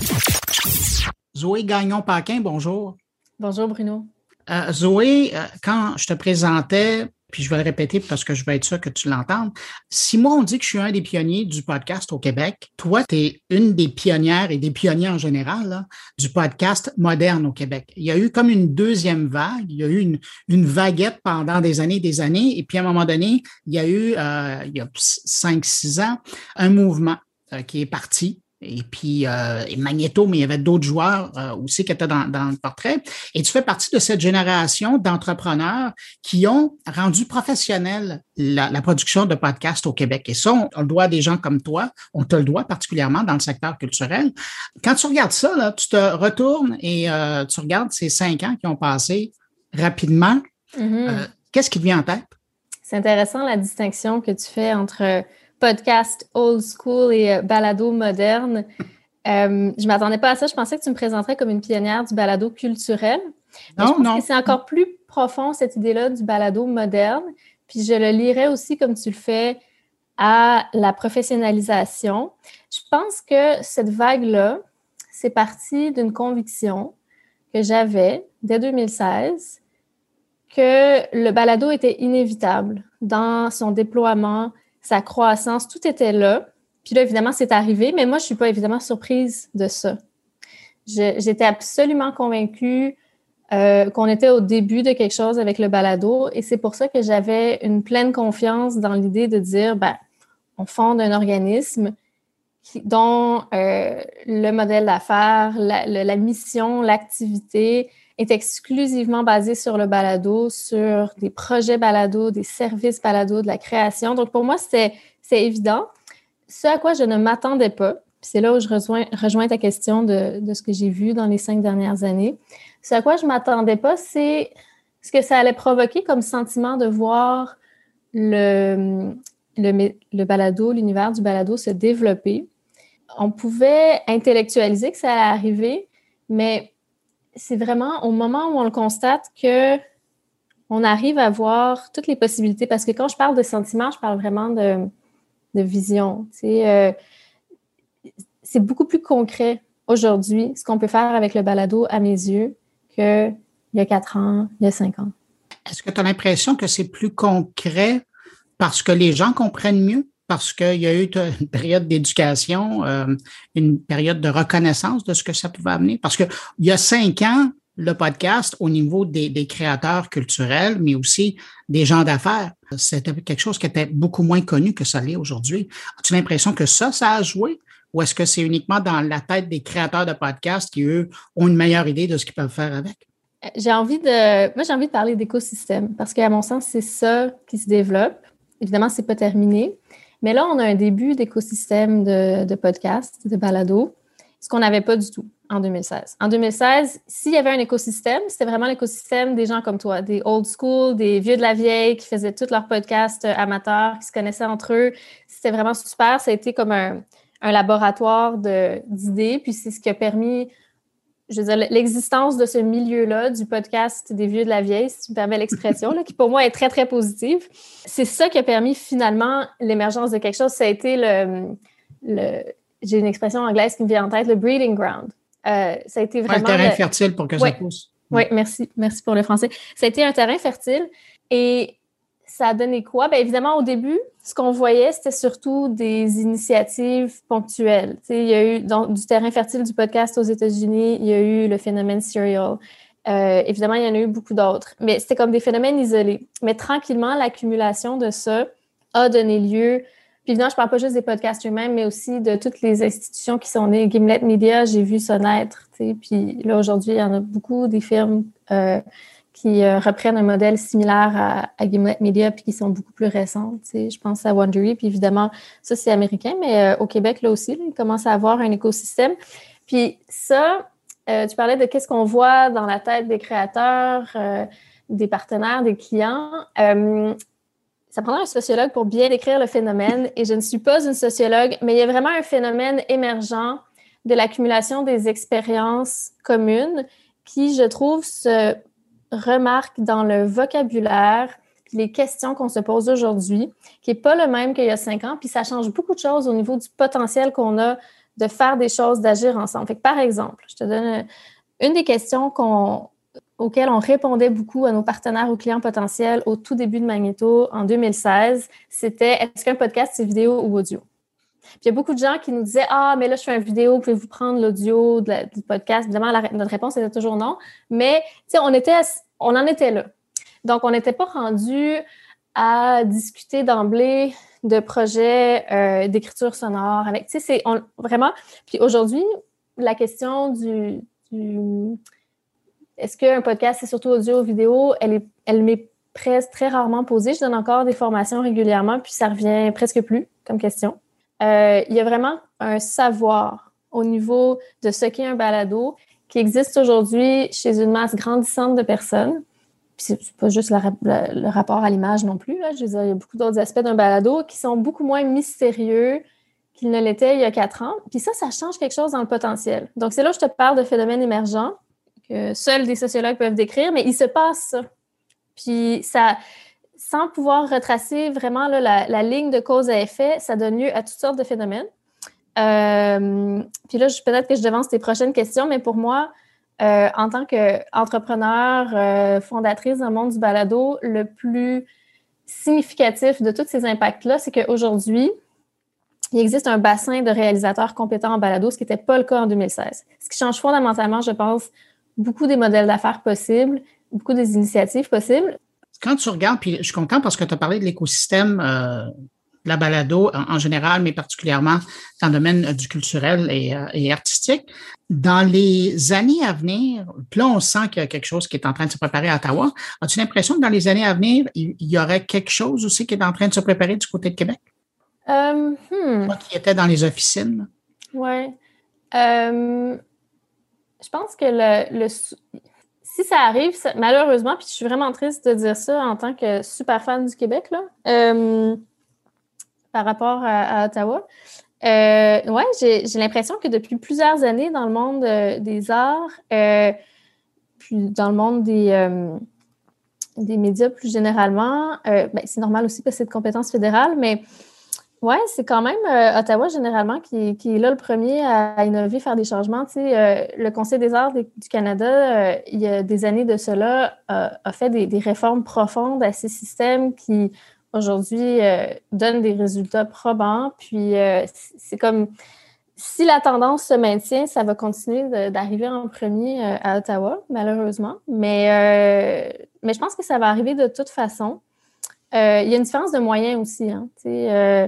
A: Zoé Gagnon-Paquin, bonjour.
D: Bonjour Bruno.
A: Euh, Zoé, euh, quand je te présentais puis je vais le répéter parce que je veux être sûr que tu l'entendes. Si moi, on dit que je suis un des pionniers du podcast au Québec, toi, tu es une des pionnières et des pionniers en général du podcast moderne au Québec. Il y a eu comme une deuxième vague, il y a eu une, une vaguette pendant des années et des années, et puis à un moment donné, il y a eu, euh, il y a cinq, six ans, un mouvement euh, qui est parti et puis euh, et Magneto, mais il y avait d'autres joueurs euh, aussi qui étaient dans, dans, le portrait. Et tu fais partie de cette génération d'entrepreneurs qui ont rendu professionnel la, la, production de podcasts au Québec. Et ça, on, le doit à des gens comme toi, on te le doit particulièrement dans le secteur culturel. Quand tu regardes ça, là, tu te retournes et euh, tu regardes ces cinq ans qui ont passé rapidement. Mm-hmm. Euh, qu'est-ce qui te vient en tête?
D: C'est intéressant la distinction que tu fais entre podcast old school et euh, balado moderne. Euh, je ne m'attendais pas à ça. Je pensais que tu me présenterais comme une pionnière du balado culturel. non, je pense que c'est encore plus profond, cette idée-là du balado moderne. Puis je le lirais aussi, comme tu le fais, à la professionnalisation. Je pense que cette vague-là, c'est parti d'une conviction que j'avais dès 2016 que le balado était inévitable dans son déploiement sa croissance, tout était là. Puis là, évidemment, c'est arrivé, mais moi, je ne suis pas évidemment surprise de ça. J'étais absolument convaincue euh, qu'on était au début de quelque chose avec le balado et c'est pour ça que j'avais une pleine confiance dans l'idée de dire, ben, on fonde un organisme dont euh, le modèle d'affaires, la, mission, l'activité est exclusivement basé sur le balado, sur des projets balado, des services balado, de la création. Donc, pour moi, c'est évident. Ce à quoi je ne m'attendais pas, c'est là où je rejoins, rejoins ta question de, de ce que j'ai vu dans les cinq dernières années. Ce à quoi je ne m'attendais pas, c'est ce que ça allait provoquer comme sentiment de voir le, le, le balado, l'univers du balado se développer. On pouvait intellectualiser que ça allait arriver, mais c'est vraiment au moment où on le constate que on arrive à voir toutes les possibilités. Parce que quand je parle de sentiments, je parle vraiment de, de vision. Euh, c'est beaucoup plus concret aujourd'hui ce qu'on peut faire avec le balado à mes yeux qu'il y a quatre ans, il y a cinq ans.
A: Est-ce que tu as l'impression que c'est plus concret parce que les gens comprennent mieux? Parce qu'il y a eu une période d'éducation, euh, une période de reconnaissance de ce que ça pouvait amener. Parce qu'il y a cinq ans, le podcast au niveau des, des créateurs culturels, mais aussi des gens d'affaires, c'était quelque chose qui était beaucoup moins connu que ça l'est aujourd'hui. As-tu l'impression que ça, ça a joué? Ou est-ce que c'est uniquement dans la tête des créateurs de podcasts qui, eux, ont une meilleure idée de ce qu'ils peuvent faire avec?
D: J'ai envie de. Moi, j'ai envie de parler d'écosystème parce qu'à mon sens, c'est ça qui se développe. Évidemment, c'est pas terminé. Mais là, on a un début d'écosystème de, de podcasts, de balado, ce qu'on n'avait pas du tout en 2016. En 2016, s'il y avait un écosystème, c'était vraiment l'écosystème des gens comme toi, des old school, des vieux de la vieille qui faisaient tous leurs podcasts amateurs, qui se connaissaient entre eux. C'était vraiment super. Ça a été comme un laboratoire d'idées, puis c'est ce qui a permis je veux dire, l'existence de ce milieu-là, du podcast des vieux de la vieille, si tu me permets l'expression, qui pour moi est très, très positive. C'est ça qui a permis finalement l'émergence de quelque chose. Ça a été le, le j'ai une expression anglaise qui me vient en tête, le breeding ground. Euh, ça a été vraiment.
A: un terrain fertile pour que ça pousse.
D: Oui, merci. Merci pour le français. Ça a été un terrain fertile. Et ça a donné quoi? Bien, évidemment, au début, ce qu'on voyait, c'était surtout des initiatives ponctuelles. il y a eu du terrain fertile du podcast aux États-Unis, il y a eu le phénomène serial. Euh, évidemment, il y en a eu beaucoup d'autres, mais c'était comme des phénomènes isolés. Mais tranquillement, l'accumulation de ça a donné lieu. Puis évidemment, je ne parle pas juste des podcasts eux-mêmes, mais aussi de toutes les institutions qui sont nées. Gimlet Media, j'ai vu ça naître. Puis là, aujourd'hui, il y en a beaucoup des firmes euh, qui euh, reprennent un modèle similaire à, Gimlet Media puis qui sont beaucoup plus récentes. Je pense à Wondery, puis évidemment, ça c'est américain, mais euh, au Québec, là aussi, il commence à avoir un écosystème. Puis ça, euh, tu parlais de qu'est-ce qu'on voit dans la tête des créateurs, des partenaires, des clients. ça prendra un sociologue pour bien décrire le phénomène, et je ne suis pas une sociologue, mais il y a vraiment un phénomène émergent de l'accumulation des expériences communes qui, je trouve, se remarque dans le vocabulaire, les questions qu'on se pose aujourd'hui, qui n'est pas le même qu'il y a cinq ans, puis ça change beaucoup de choses au niveau du potentiel qu'on a de faire des choses, d'agir ensemble. par exemple, je te donne une des questions auxquelles on répondait beaucoup à nos partenaires ou clients potentiels au tout début de Magneto en 2016, c'était est-ce qu'un podcast, c'est vidéo ou audio? Puis il y a beaucoup de gens qui nous disaient Ah, mais là, je fais une vidéo, pouvez-vous prendre l'audio du podcast? Évidemment, notre réponse était toujours non. Mais, tu sais, on, était, on en était là. Donc, on n'était pas rendu à discuter d'emblée de projets euh, d'écriture sonore avec, tu sais, c'est vraiment. Puis aujourd'hui, la question du, est-ce qu'un podcast, c'est surtout audio ou vidéo, elle, est, elle m'est presque très rarement posée. Je donne encore des formations régulièrement, puis ça revient presque plus comme question. Euh, il y a vraiment un savoir au niveau de ce qu'est un balado qui existe aujourd'hui chez une masse grandissante de personnes. Puis c'est pas juste le, rapport à l'image non plus. Je veux dire, il y a beaucoup d'autres aspects d'un balado qui sont beaucoup moins mystérieux qu'ils ne l'étaient il y a quatre ans. Puis ça, ça change quelque chose dans le potentiel. Donc, c'est là où je te parle de phénomènes émergents que seuls des sociologues peuvent décrire, mais il se passe ça. Puis ça, sans pouvoir retracer vraiment la, ligne de cause à effet, ça donne lieu à toutes sortes de phénomènes. Euh, puis là, peut-être que je devance tes prochaines questions, mais pour moi, euh, en tant qu'entrepreneur, euh, fondatrice dans le monde du balado, le plus significatif de tous ces impacts-là, c'est qu'aujourd'hui, il existe un bassin de réalisateurs compétents en balado, ce qui n'était pas le cas en 2016. Ce qui change fondamentalement, je pense, beaucoup des modèles d'affaires possibles, beaucoup des initiatives possibles
A: quand tu regardes, puis je suis content parce que tu as parlé de l'écosystème euh, la balado en, général, mais particulièrement dans le domaine du culturel et, et, artistique. Dans les années à venir, là, on sent qu'il y a quelque chose qui est en train de se préparer à Ottawa. As-tu l'impression que dans les années à venir, il, y aurait quelque chose aussi qui est en train de se préparer du côté de Québec?
D: Euh, hmm.
A: qui était dans les officines.
D: Oui. Euh, je pense que le, si ça arrive, malheureusement, puis je suis vraiment triste de dire ça en tant que super fan du Québec, là, euh, par rapport à, Ottawa. Euh, oui, j'ai l'impression que depuis plusieurs années dans le monde des arts, puis dans le monde des, des médias plus généralement, ben, c'est normal aussi parce que c'est de compétence fédérale, mais oui, c'est quand même euh, Ottawa généralement qui, est là le premier à, innover, faire des changements. Tu sais, euh, le Conseil des arts du Canada, euh, il y a des années de cela, a fait des, réformes profondes à ces systèmes qui aujourd'hui donnent des résultats probants. Puis c'est comme si la tendance se maintient, ça va continuer d'arriver en premier à Ottawa, malheureusement. Mais, mais je pense que ça va arriver de toute façon. Euh, il y a une différence de moyens aussi. Hein, euh,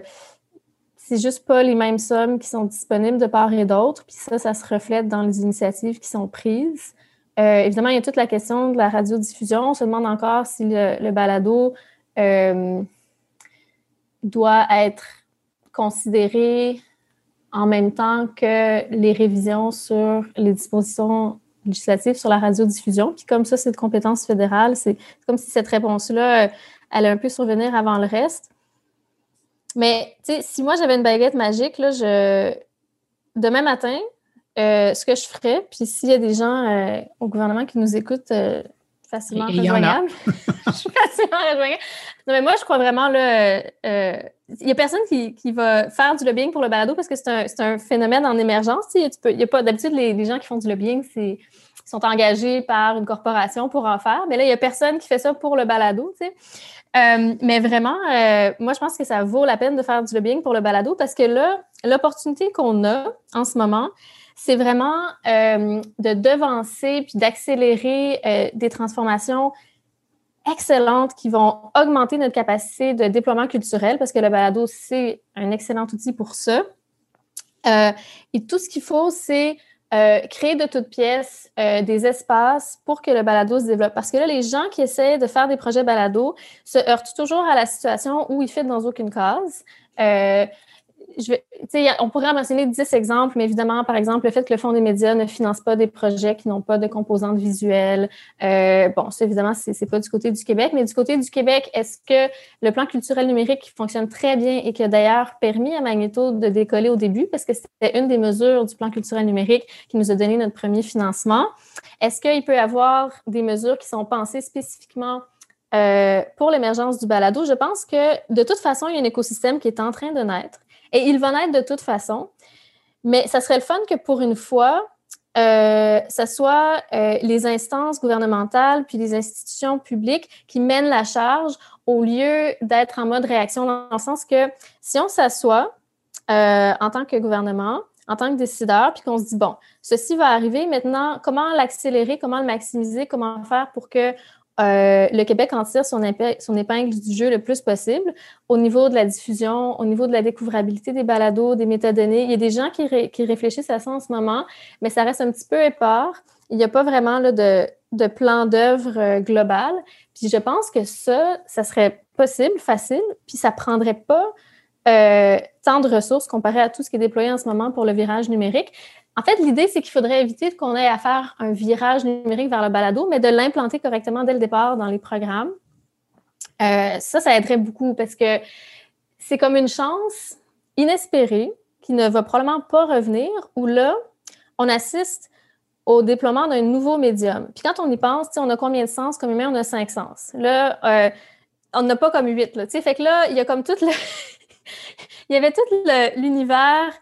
D: c'est juste pas les mêmes sommes qui sont disponibles de part et d'autre. Puis ça, ça se reflète dans les initiatives qui sont prises. Euh, évidemment, il y a toute la question de la radiodiffusion. On se demande encore si le, balado doit être considéré en même temps que les révisions sur les dispositions législatives sur la radiodiffusion. Puis comme ça, c'est de compétence fédérale, c'est comme si cette réponse-là elle a un peu survenir avant le reste. Mais, tu sais, si moi j'avais une baguette magique, là, je... demain matin, euh, ce que je ferais, puis s'il y a des gens euh, au gouvernement qui nous écoutent euh, facilement rejoignables, je suis facilement rejoignable. Non, mais moi, je crois vraiment, là, il n'y a personne qui, qui, va faire du lobbying pour le balado parce que c'est un, un, phénomène en émergence. Il y a pas, d'habitude, les, les, gens qui font du lobbying, c'est sont engagés par une corporation pour en faire. Mais là, il n'y a personne qui fait ça pour le balado, tu sais. Euh, mais vraiment, euh, moi, je pense que ça vaut la peine de faire du lobbying pour le balado parce que là, l'opportunité qu'on a en ce moment, c'est vraiment euh, de devancer puis d'accélérer des transformations excellentes qui vont augmenter notre capacité de déploiement culturel parce que le balado, c'est un excellent outil pour ça. et tout ce qu'il faut, c'est euh, créer de toutes pièces euh, des espaces pour que le balado se développe. Parce que là, les gens qui essaient de faire des projets balado se heurtent toujours à la situation où ils ne dans aucune case. Euh, on pourrait mentionner 10 exemples, mais évidemment, par exemple, le fait que le Fonds des médias ne finance pas des projets qui n'ont pas de composantes visuelles. Euh, bon, ça, évidemment, ce n'est pas du côté du Québec, mais du côté du Québec, est-ce que le plan culturel numérique fonctionne très bien et qui a d'ailleurs permis à Magneto de décoller au début, parce que c'était une des mesures du plan culturel numérique qui nous a donné notre premier financement? Est-ce qu'il peut y avoir des mesures qui sont pensées spécifiquement euh, pour l'émergence du balado, je pense que de toute façon, il y a un écosystème qui est en train de naître. Et il va naître de toute façon. Mais ça serait le fun que pour une fois, euh, ce soit euh, les instances gouvernementales puis les institutions publiques qui mènent la charge au lieu d'être en mode réaction dans le sens que si on s'assoit euh, en tant que gouvernement, en tant que décideur, puis qu'on se dit, bon, ceci va arriver maintenant, comment l'accélérer, comment le maximiser, comment faire pour que euh, le Québec en tire son, épingle, du jeu le plus possible au niveau de la diffusion, au niveau de la découvrabilité des balados, des métadonnées. Il y a des gens qui, réfléchissent à ça en ce moment, mais ça reste un petit peu épars. Il n'y a pas vraiment de, plan d'œuvre euh, global. Puis je pense que ça, ça serait possible, facile, puis ça prendrait pas euh, tant de ressources comparé à tout ce qui est déployé en ce moment pour le virage numérique. En fait, l'idée, c'est qu'il faudrait éviter qu'on ait à faire un virage numérique vers le balado, mais de l'implanter correctement dès le départ dans les programmes. Euh, ça, ça aiderait beaucoup parce que c'est comme une chance inespérée qui ne va probablement pas revenir, où là, on assiste au déploiement d'un nouveau médium. Puis quand on y pense, on a combien de sens? Comme humain, on a cinq sens. Là, euh, on n'a pas comme huit. Là, fait que là, il y a comme tout le... il y avait tout l'univers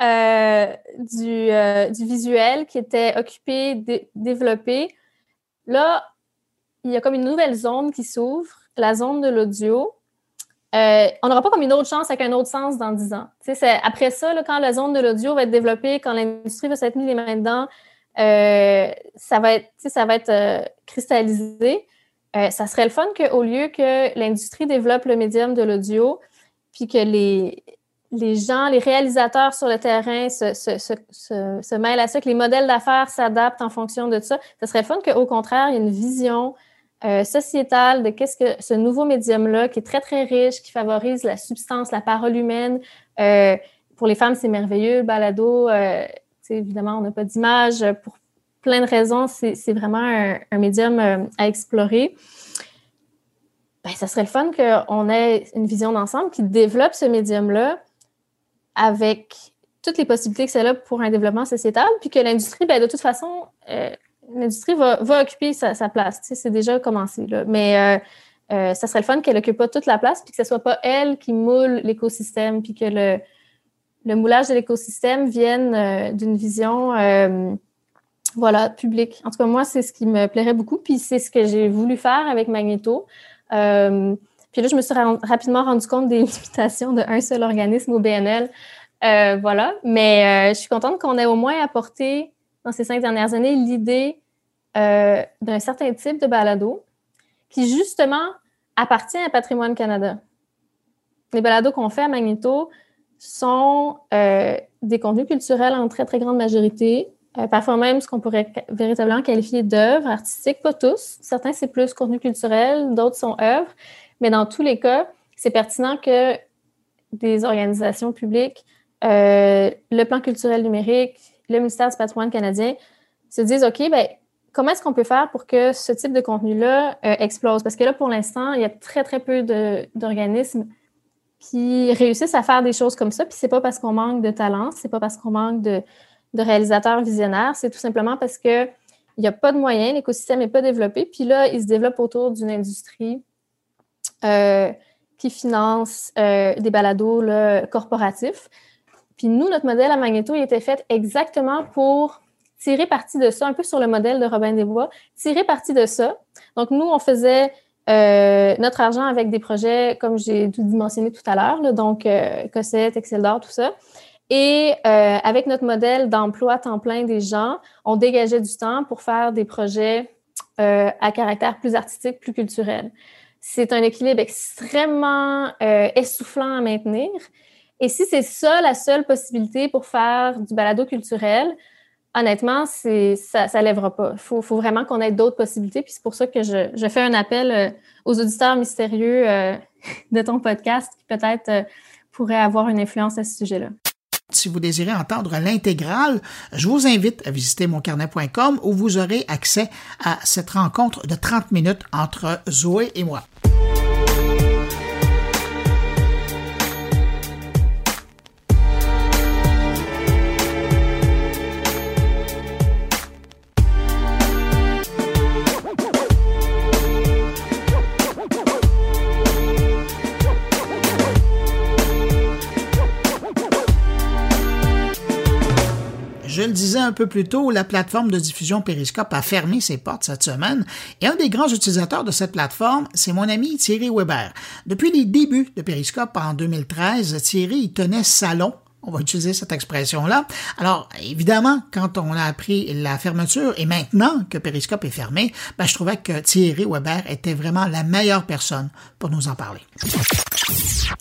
D: du, euh, du, visuel qui était occupé, développé. Là, il y a comme une nouvelle zone qui s'ouvre, la zone de l'audio. Euh, on n'aura pas comme une autre chance avec un autre sens dans 10 ans. Après ça, là, quand la zone de l'audio va être développée, quand l'industrie va s'être mis les mains dedans, ça va être, ça va être cristallisé. ça serait le fun qu'au lieu que l'industrie développe le médium de l'audio, puis que les, les gens, les réalisateurs sur le terrain se, mêlent à ça, que les modèles d'affaires s'adaptent en fonction de ça. Ce serait fun qu'au contraire, il y ait une vision euh, sociétale de qu'est-ce que ce nouveau médium-là, qui est très, très riche, qui favorise la substance, la parole humaine. Euh, pour les femmes, c'est merveilleux, le balado. Euh, évidemment, on n'a pas d'image. Pour plein de raisons, c'est vraiment un, médium à explorer. Ben, ça serait fun qu'on ait une vision d'ensemble qui développe ce médium-là avec toutes les possibilités que c'est là pour un développement sociétal, puis que l'industrie, ben, de toute façon, euh, l'industrie va, occuper sa, place. C'est déjà commencé. Là. Mais euh, euh, ça serait le fun qu'elle n'occupe pas toute la place, puis que ce soit pas elle qui moule l'écosystème, puis que le, le moulage de l'écosystème vienne euh, d'une vision voilà, publique. En tout cas, moi, c'est ce qui me plairait beaucoup, puis c'est ce que j'ai voulu faire avec Magneto. Puis là, je me suis rapidement rendu compte des limitations d'un seul organisme au BNL. Euh, voilà. Mais euh, je suis contente qu'on ait au moins apporté dans ces cinq dernières années l'idée euh, d'un certain type de balado qui, justement, appartient à Patrimoine Canada. Les balados qu'on fait à Magneto sont des contenus culturels en très, très grande majorité. Parfois même ce qu'on pourrait véritablement qualifier d'œuvres artistiques, pas tous. Certains, c'est plus contenu culturel, d'autres sont œuvres. Mais dans tous les cas, c'est pertinent que des organisations publiques, euh, le plan culturel numérique, le ministère du patrimoine canadien se disent, OK, ben, comment est-ce qu'on peut faire pour que ce type de contenu-là euh, explose? Parce que là, pour l'instant, il y a très, très peu d'organismes qui réussissent à faire des choses comme ça. Puis c'est pas parce qu'on manque de talent, c'est pas parce qu'on manque de, réalisateurs visionnaires, c'est tout simplement parce que il n'y a pas de moyens, l'écosystème n'est pas développé. Puis là, il se développe autour d'une industrie qui finance euh, des balados là, corporatifs. Puis nous, notre modèle à Magneto, il était fait exactement pour tirer parti de ça, un peu sur le modèle de Robin des Bois, tirer parti de ça. Donc, nous, on faisait euh, notre argent avec des projets, comme j'ai tout mentionné tout à l'heure, donc euh, Cossette, Excel d'or, tout ça. Et euh, avec notre modèle d'emploi temps plein des gens, on dégageait du temps pour faire des projets euh, à caractère plus artistique, plus culturel. C'est un équilibre extrêmement euh, essoufflant à maintenir. Et si c'est ça la seule possibilité pour faire du balado culturel, honnêtement, ça ne lèvera pas. Il faut, faut, vraiment qu'on ait d'autres possibilités. Puis c'est pour ça que je, je fais un appel euh, aux auditeurs mystérieux euh, de ton podcast qui peut-être euh, pourraient avoir une influence à ce sujet-là.
A: Si vous désirez entendre l'intégrale, je vous invite à visiter moncarnet.com où vous aurez accès à cette rencontre de 30 minutes entre Zoé et moi. Le disais un peu plus tôt, la plateforme de diffusion Periscope a fermé ses portes cette semaine et un des grands utilisateurs de cette plateforme, c'est mon ami Thierry Weber. Depuis les débuts de Periscope en 2013, Thierry tenait salon on va utiliser cette expression-là. Alors, évidemment, quand on a appris la fermeture et maintenant que Periscope est fermé, ben, je trouvais que Thierry Weber était vraiment la meilleure personne pour nous en parler.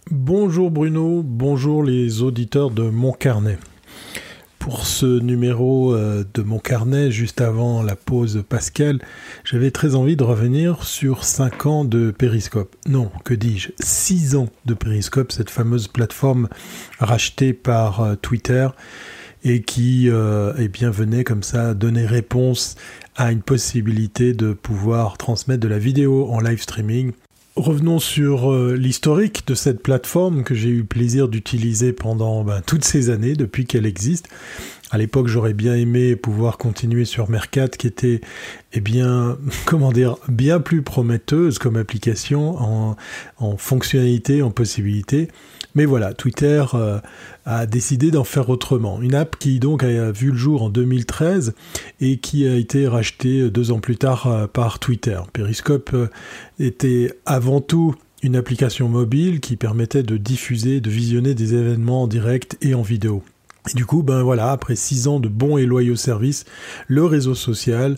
E: Bonjour Bruno, bonjour les auditeurs de Mon Carnet pour ce numéro euh, de mon carnet juste avant la pause Pascal, j'avais très envie de revenir sur 5 ans de Périscope. Non, que dis-je 6 ans de Périscope, cette fameuse plateforme rachetée par euh, Twitter et qui euh, eh bien, venait comme ça donner réponse à une possibilité de pouvoir transmettre de la vidéo en live streaming Revenons sur euh, l'historique de cette plateforme que j'ai eu plaisir d'utiliser pendant ben, toutes ces années depuis qu'elle existe. À l'époque, j'aurais bien aimé pouvoir continuer sur Mercat, qui était, eh bien, comment dire, bien plus prometteuse comme application en, en fonctionnalité, en possibilité. Mais voilà, Twitter euh, a décidé d'en faire autrement. Une app qui donc a vu le jour en 2013 et qui a été rachetée deux ans plus tard euh, par Twitter. Periscope euh, était avant tout une application mobile qui permettait de diffuser, de visionner des événements en direct et en vidéo. Et du coup, ben voilà, après six ans de bons et loyaux services, le réseau social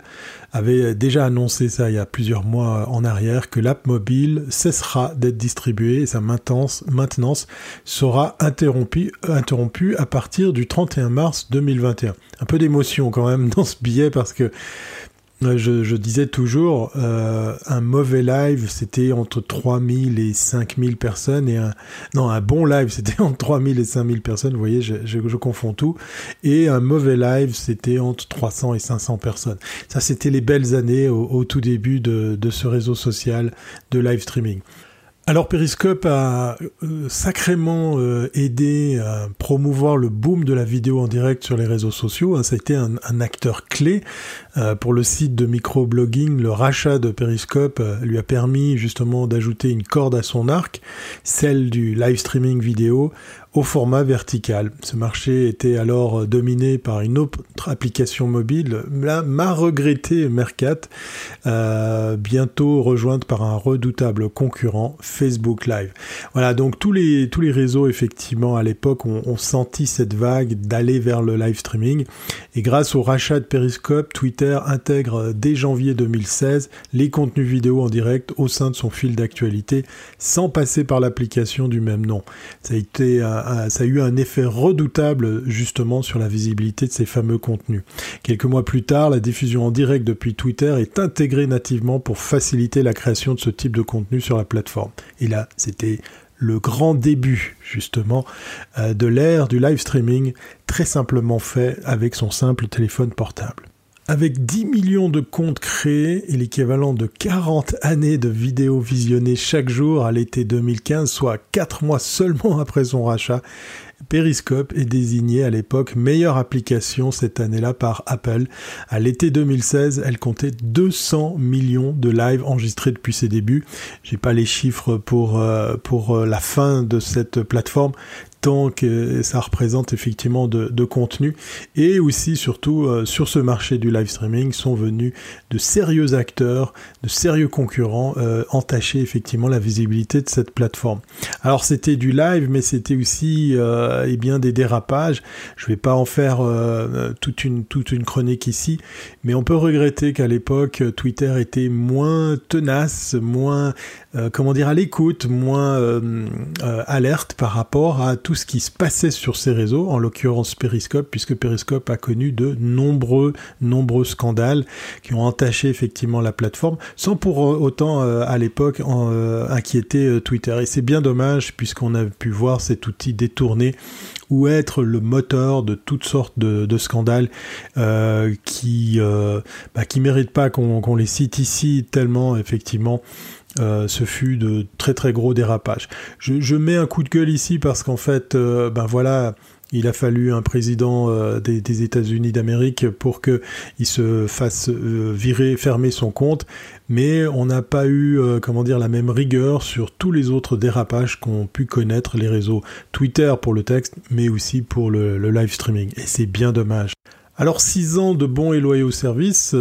E: avait déjà annoncé ça il y a plusieurs mois en arrière que l'app mobile cessera d'être distribuée et sa maintenance, sera interrompue, interrompue à partir du 31 mars 2021. Un peu d'émotion quand même dans ce billet parce que je, je, disais toujours, euh, un mauvais live, c'était entre 3000 et 5000 personnes, et un, non, un bon live, c'était entre 3000 et 5000 personnes, vous voyez, je, je, je, confonds tout, et un mauvais live, c'était entre 300 et 500 personnes. Ça, c'était les belles années au, au tout début de, de, ce réseau social de live streaming. Alors Periscope a euh, sacrément euh, aidé à promouvoir le boom de la vidéo en direct sur les réseaux sociaux. Hein. ça a été un, acteur clé euh, pour le site de microblogging. Le rachat de Periscope lui a permis justement d'ajouter une corde à son arc, celle du live streaming vidéo au format vertical. Ce marché était alors euh, dominé par une autre application mobile, la m'a regretté Mercat, euh, bientôt rejointe par un redoutable concurrent, Facebook Live. Voilà, donc tous les, tous les réseaux, effectivement, à l'époque, ont, ont, senti cette vague d'aller vers le live streaming. Et grâce au rachat de Periscope, Twitter intègre dès janvier 2016 les contenus vidéo en direct au sein de son fil d'actualité, sans passer par l'application du même nom. Ça a été ça a eu un effet redoutable justement sur la visibilité de ces fameux contenus. Quelques mois plus tard, la diffusion en direct depuis Twitter est intégrée nativement pour faciliter la création de ce type de contenu sur la plateforme. Et là, c'était le grand début justement euh, de l'ère du live streaming, très simplement fait avec son simple téléphone portable. Avec 10 millions de comptes créés et l'équivalent de 40 années de vidéos visionnées chaque jour à l'été 2015, soit 4 mois seulement après son rachat, Periscope est désigné à l'époque meilleure application cette année-là par Apple. À l'été 2016, elle comptait 200 millions de lives enregistrés depuis ses débuts. J'ai pas les chiffres pour euh, pour euh, la fin de cette plateforme tant que ça représente effectivement de, contenu. Et aussi, surtout, euh, sur ce marché du live streaming, sont venus de sérieux acteurs, de sérieux concurrents, euh, entacher effectivement la visibilité de cette plateforme. Alors c'était du live, mais c'était aussi euh, eh bien des dérapages. Je vais pas en faire euh, toute une toute une chronique ici, mais on peut regretter qu'à l'époque Twitter était moins tenace, moins comment dire à l'écoute, moins alerte par rapport à tout ce qui se passait sur ces réseaux, en l'occurrence Periscope, puisque Periscope a connu de nombreux nombreux scandales qui ont entaché effectivement la plateforme, sans pour autant à l'époque inquiéter Twitter. Et c'est bien dommage puisqu'on a pu voir cet outil détourné ou être le moteur de toutes sortes de, scandales euh, qui euh, bah, méritent pas qu'on qu les cite ici tellement effectivement euh, ce fut de très très gros dérapages. Je, mets un coup de gueule ici parce qu'en fait, euh, ben voilà, il a fallu un président euh, des, États-Unis d'Amérique pour que il se fasse virer, fermer son compte, mais on n'a pas eu, comment dire, la même rigueur sur tous les autres dérapages qu'ont pu connaître les réseaux Twitter pour le texte, mais aussi pour le, live streaming. Et c'est bien dommage. Alors six ans de bons et loyaux services,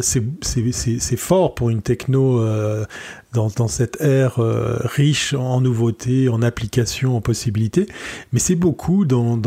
E: c'est fort pour une techno dans, cette ère euh, riche en nouveautés, en applications, en possibilités, mais c'est beaucoup dans,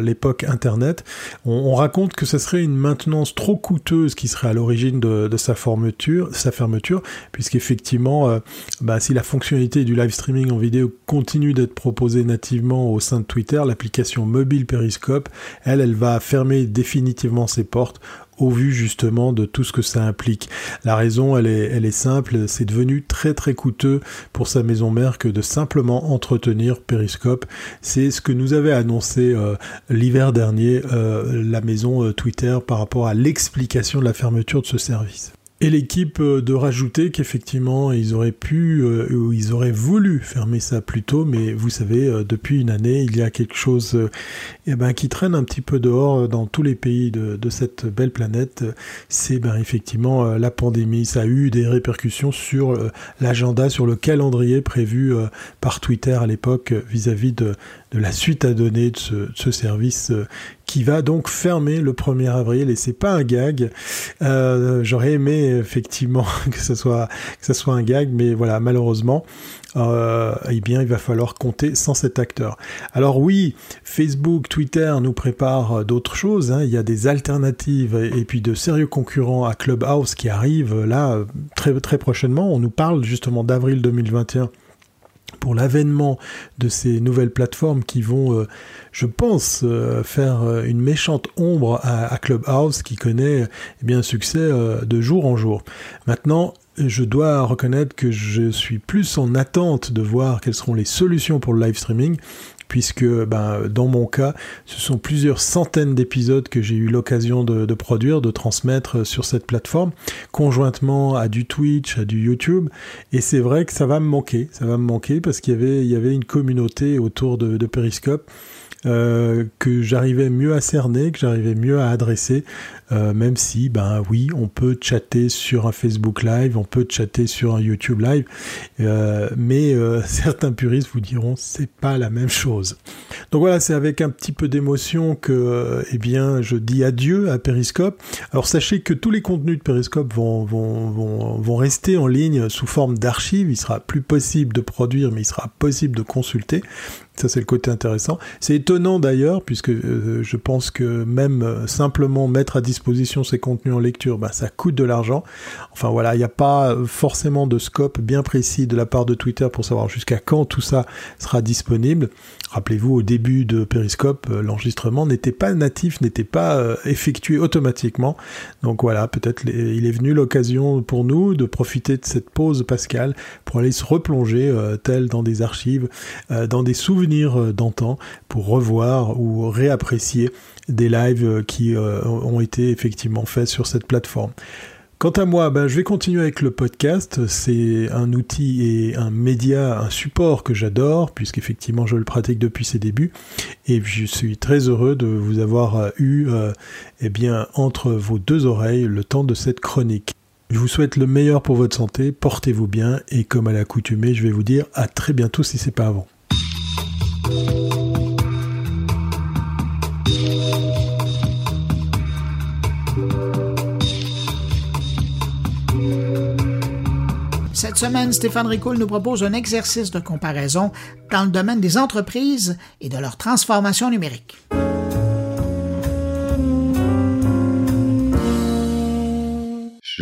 E: l'époque Internet. On, on, raconte que ce serait une maintenance trop coûteuse qui serait à l'origine de, de, sa fermeture, sa fermeture, puisqu'effectivement, euh, bah, si la fonctionnalité du live streaming en vidéo continue d'être proposée nativement au sein de Twitter, l'application mobile Periscope, elle, elle va fermer définitivement ses portes au vu justement de tout ce que ça implique. La raison, elle est, elle est simple, c'est devenu très très coûteux pour sa maison mère que de simplement entretenir Periscope. C'est ce que nous avait annoncé euh, l'hiver dernier euh, la maison euh, Twitter par rapport à l'explication de la fermeture de ce service. Et l'équipe euh, de rajouter qu'effectivement ils auraient pu euh, ou ils auraient voulu fermer ça plus tôt, mais vous savez, euh, depuis une année, il y a quelque chose eh ben, qui traîne un petit peu dehors dans tous les pays de, cette belle planète. C'est ben, effectivement la pandémie. Ça a eu des répercussions sur l'agenda, sur le calendrier prévu par Twitter à l'époque vis-à-vis de, de la suite à donner de ce, ce service qui va donc fermer le 1er avril et c'est pas un gag. Euh, J'aurais aimé effectivement que ce soit un gag, mais voilà malheureusement. Euh, eh bien, il va falloir compter sans cet acteur. Alors oui, Facebook, Twitter nous préparent d'autres choses. Hein. Il y a des alternatives et puis de sérieux concurrents à Clubhouse qui arrivent là très prochainement. On nous parle justement d'avril 2021 pour l'avènement de ces nouvelles plateformes qui vont, euh, je pense, euh, faire euh, une méchante ombre à, Clubhouse qui connaît eh bien un succès de jour en jour. Maintenant, je dois reconnaître que je suis plus en attente de voir quelles seront les solutions pour le live streaming puisque ben, dans mon cas, ce sont plusieurs centaines d'épisodes que j'ai eu l'occasion de, produire, de transmettre sur cette plateforme, conjointement à du Twitch, à du YouTube, et c'est vrai que ça va me manquer, ça va me manquer parce qu'il y avait, une communauté autour de, de Periscope euh, que j'arrivais mieux à cerner, que j'arrivais mieux à adresser, euh, même si, ben oui, on peut chatter sur un Facebook Live, on peut chatter sur un YouTube Live, euh, mais certains puristes vous diront c'est pas la même chose. Donc voilà, c'est avec un petit peu d'émotion que, eh bien, je dis adieu à Periscope. Alors sachez que tous les contenus de Periscope vont, vont, vont, vont rester en ligne sous forme d'archives. Il sera plus possible de produire, mais il sera possible de consulter. Ça, c'est le côté intéressant. C'est étonnant d'ailleurs, puisque euh, je pense que même euh, simplement mettre à disposition ces contenus en lecture, bah, ça coûte de l'argent. Enfin voilà, il n'y a pas euh, forcément de scope bien précis de la part de Twitter pour savoir jusqu'à quand tout ça sera disponible. Rappelez-vous, au début de Periscope, l'enregistrement n'était pas natif, n'était pas effectué automatiquement. Donc voilà, peut-être il est venu l'occasion pour nous de profiter de cette pause pascale pour aller se replonger, tel dans des archives, dans des souvenirs euh, d'antan pour revoir ou réapprécier des lives euh, qui euh, ont été effectivement faits sur cette plateforme. Quant à moi, ben, je vais continuer avec le podcast. C'est un outil et un média, un support que j'adore, puisqu'effectivement je le pratique depuis ses débuts. Et je suis très heureux de vous avoir eu eh bien, entre vos deux oreilles le temps de cette chronique. Je vous souhaite le meilleur pour votre santé, portez-vous bien, et comme à l'accoutumée, je vais vous dire à très bientôt si c'est pas avant.
A: Semaine, Stéphane Ricoul nous propose un exercice de comparaison dans le domaine des entreprises et de leur transformation numérique.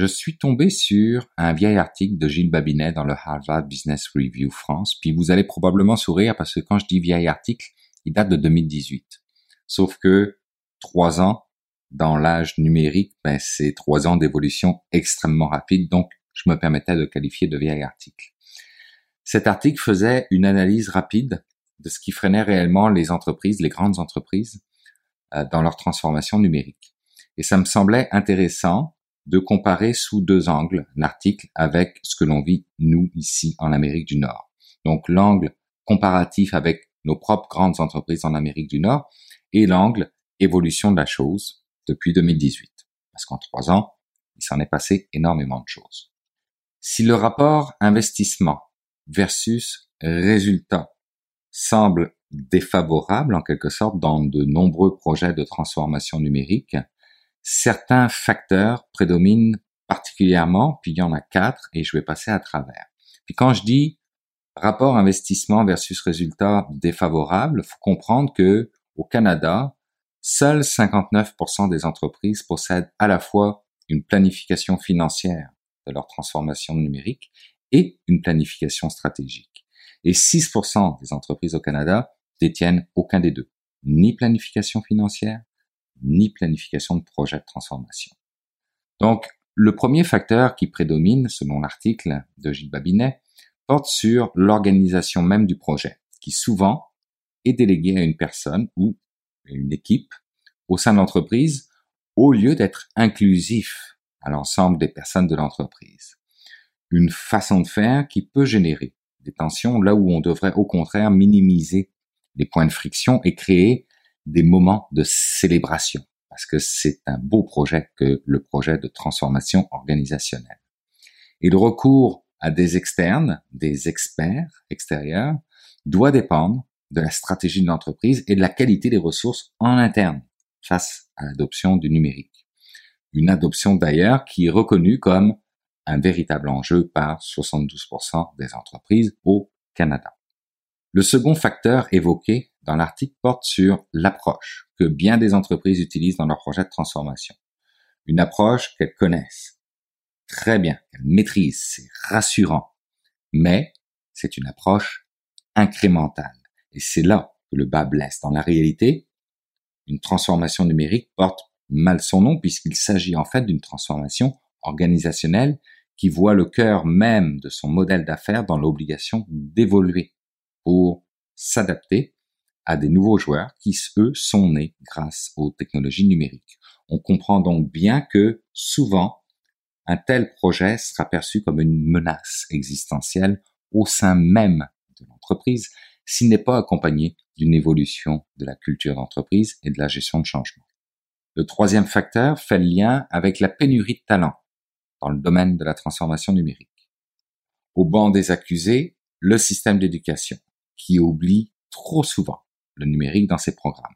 F: je suis tombé sur un vieil article de Gilles Babinet dans le Harvard Business Review France, puis vous allez probablement sourire parce que quand je dis vieil article, il date de 2018. Sauf que trois ans dans l'âge numérique, ben, c'est trois ans d'évolution extrêmement rapide, donc je me permettais de qualifier de vieil article. Cet article faisait une analyse rapide de ce qui freinait réellement les entreprises, les grandes entreprises, euh, dans leur transformation numérique. Et ça me semblait intéressant de comparer sous deux angles l'article avec ce que l'on vit nous ici en Amérique du Nord. Donc l'angle comparatif avec nos propres grandes entreprises en Amérique du Nord et l'angle évolution de la chose depuis 2018. Parce qu'en trois ans, il s'en est passé énormément de choses. Si le rapport investissement versus résultat semble défavorable en quelque sorte dans de nombreux projets de transformation numérique, certains facteurs prédominent particulièrement, puis il y en a quatre et je vais passer à travers. Puis quand je dis rapport investissement versus résultat défavorable, faut comprendre que au Canada, seuls 59% des entreprises possèdent à la fois une planification financière de leur transformation numérique et une planification stratégique. Et 6% des entreprises au Canada détiennent aucun des deux, ni planification financière, ni planification de projet de transformation. Donc, le premier facteur qui prédomine, selon l'article de Gilles Babinet, porte sur l'organisation même du projet, qui souvent est délégué à une personne ou une équipe au sein de l'entreprise, au lieu d'être inclusif à l'ensemble des personnes de l'entreprise. Une façon de faire qui peut générer des tensions là où on devrait au contraire minimiser les points de friction et créer des moments de célébration, parce que c'est un beau projet que le projet de transformation organisationnelle. Et le recours à des externes, des experts extérieurs, doit dépendre de la stratégie de l'entreprise et de la qualité des ressources en interne face à l'adoption du numérique. Une adoption d'ailleurs qui est reconnue comme un véritable enjeu par 72% des entreprises au Canada. Le second facteur évoqué dans l'article porte sur l'approche que bien des entreprises utilisent dans leur projet de transformation. Une approche qu'elles connaissent très bien, qu'elles maîtrisent, c'est rassurant, mais c'est une approche incrémentale. Et c'est là que le bas blesse. Dans la réalité, une transformation numérique porte mal son nom puisqu'il s'agit en fait d'une transformation organisationnelle qui voit le cœur même de son modèle d'affaires dans l'obligation d'évoluer pour s'adapter à des nouveaux joueurs qui, eux, sont nés grâce aux technologies numériques. On comprend donc bien que souvent, un tel projet sera perçu comme une menace existentielle au sein même de l'entreprise s'il n'est pas accompagné d'une évolution de la culture d'entreprise et de la gestion de changement. Le troisième facteur fait le lien avec la pénurie de talent dans le domaine de la transformation numérique. Au banc des accusés, le système d'éducation, qui oublie trop souvent le numérique dans ses programmes.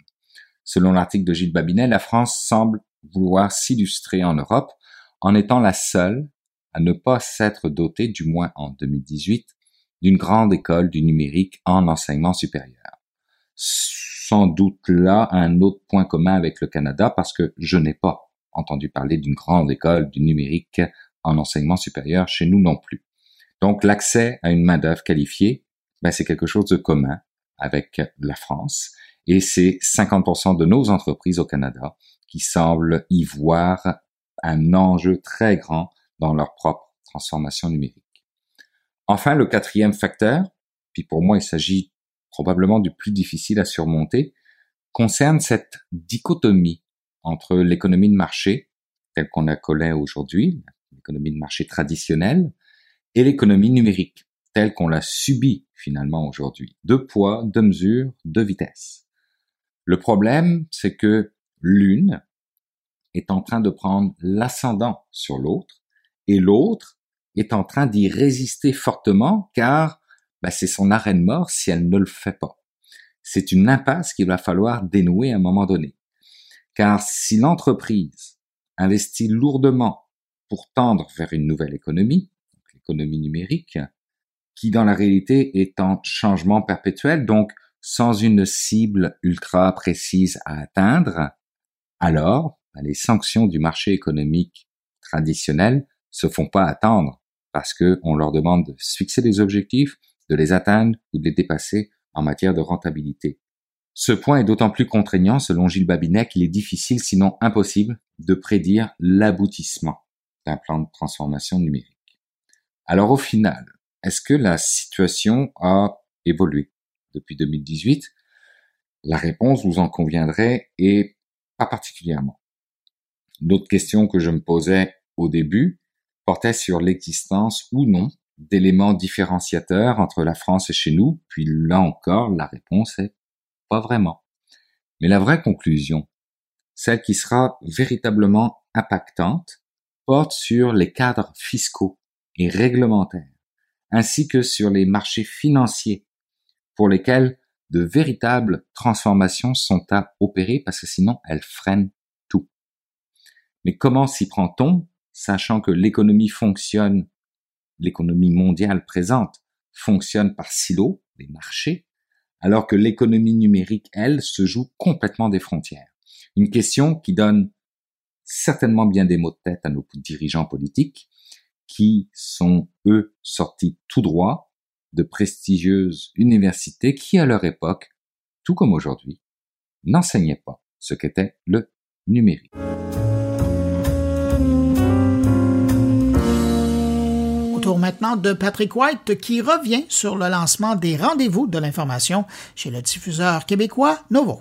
F: Selon l'article de Gilles Babinet, la France semble vouloir s'illustrer en Europe en étant la seule à ne pas s'être dotée, du moins en 2018, d'une grande école du numérique en enseignement supérieur. Sans doute là un autre point commun avec le Canada parce que je n'ai pas entendu parler d'une grande école du numérique en enseignement supérieur chez nous non plus. Donc l'accès à une main-d'œuvre qualifiée, ben, c'est quelque chose de commun avec la France et c'est 50% de nos entreprises au Canada qui semblent y voir un enjeu très grand dans leur propre transformation numérique. Enfin, le quatrième facteur, puis pour moi il s'agit probablement du plus difficile à surmonter, concerne cette dichotomie entre l'économie de marché, telle qu'on la connaît aujourd'hui, l'économie de marché traditionnelle, et l'économie numérique, telle qu'on la subit finalement aujourd'hui. Deux poids, deux mesures, deux vitesses. Le problème, c'est que l'une est en train de prendre l'ascendant sur l'autre et l'autre est en train d'y résister fortement car bah, c'est son arrêt de mort si elle ne le fait pas. C'est une impasse qu'il va falloir dénouer à un moment donné. Car si l'entreprise investit lourdement pour tendre vers une nouvelle économie, l'économie numérique, qui dans la réalité est en changement perpétuel, donc sans une cible ultra précise à atteindre, alors bah, les sanctions du marché économique traditionnel se font pas attendre parce que on leur demande de fixer des objectifs, de les atteindre ou de les dépasser en matière de rentabilité. Ce point est d'autant plus contraignant selon Gilles Babinet qu'il est difficile sinon impossible de prédire l'aboutissement d'un plan de transformation numérique. Alors au final, est-ce que la situation a évolué depuis 2018 La réponse, vous en conviendrez, est pas particulièrement. L'autre question que je me posais au début portait sur l'existence ou non d'éléments différenciateurs entre la France et chez nous, puis là encore, la réponse est pas vraiment. Mais la vraie conclusion, celle qui sera véritablement impactante, porte sur les cadres fiscaux et réglementaires, ainsi que sur les marchés financiers, pour lesquels de véritables transformations sont à opérer parce que sinon elles freinent mais comment s'y prend-on, sachant que l'économie fonctionne, l'économie mondiale présente fonctionne par silos, des marchés, alors que l'économie numérique, elle, se joue complètement des frontières. Une question qui donne certainement bien des mots de tête à nos dirigeants politiques, qui sont, eux, sortis tout droit de prestigieuses universités qui, à leur époque, tout comme aujourd'hui, n'enseignaient pas ce qu'était le numérique.
A: Maintenant de Patrick White qui revient sur le lancement des rendez-vous de l'information chez le diffuseur québécois Novo.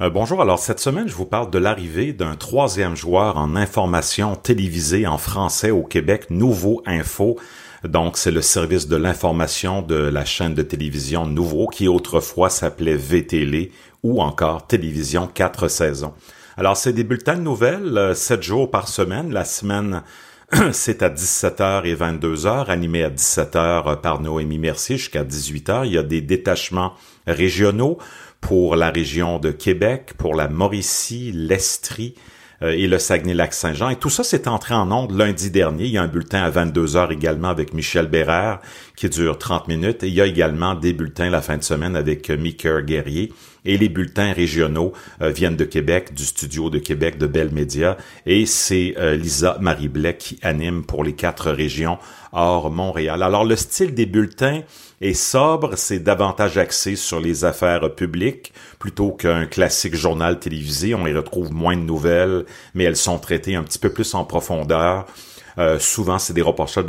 G: Euh, bonjour, alors cette semaine, je vous parle de l'arrivée d'un troisième joueur en information télévisée en français au Québec, Nouveau Info. Donc, c'est le service de l'information de la chaîne de télévision Nouveau qui autrefois s'appelait VTL ou encore Télévision 4 saisons. Alors, c'est des bulletins de nouvelles, 7 euh, jours par semaine, la semaine c'est à 17h et 22h, animé à 17h par Noémie Mercier jusqu'à 18h. Il y a des détachements régionaux pour la région de Québec, pour la Mauricie, l'Estrie, euh, et le Saguenay-Lac-Saint-Jean. Et tout ça s'est entré en ondes lundi dernier. Il y a un bulletin à 22 heures également avec Michel Bérard qui dure 30 minutes. Et il y a également des bulletins la fin de semaine avec euh, Mickey Guerrier. Et les bulletins régionaux euh, viennent de Québec, du studio de Québec de Bell Media. Et c'est Lisa Marie Blais qui anime pour les quatre régions hors Montréal. Alors le style des bulletins est sobre, c'est davantage axé sur les affaires publiques plutôt qu'un classique journal télévisé. On y retrouve moins de nouvelles, mais elles sont traitées un petit peu plus en profondeur. Euh, souvent, c'est des reportages,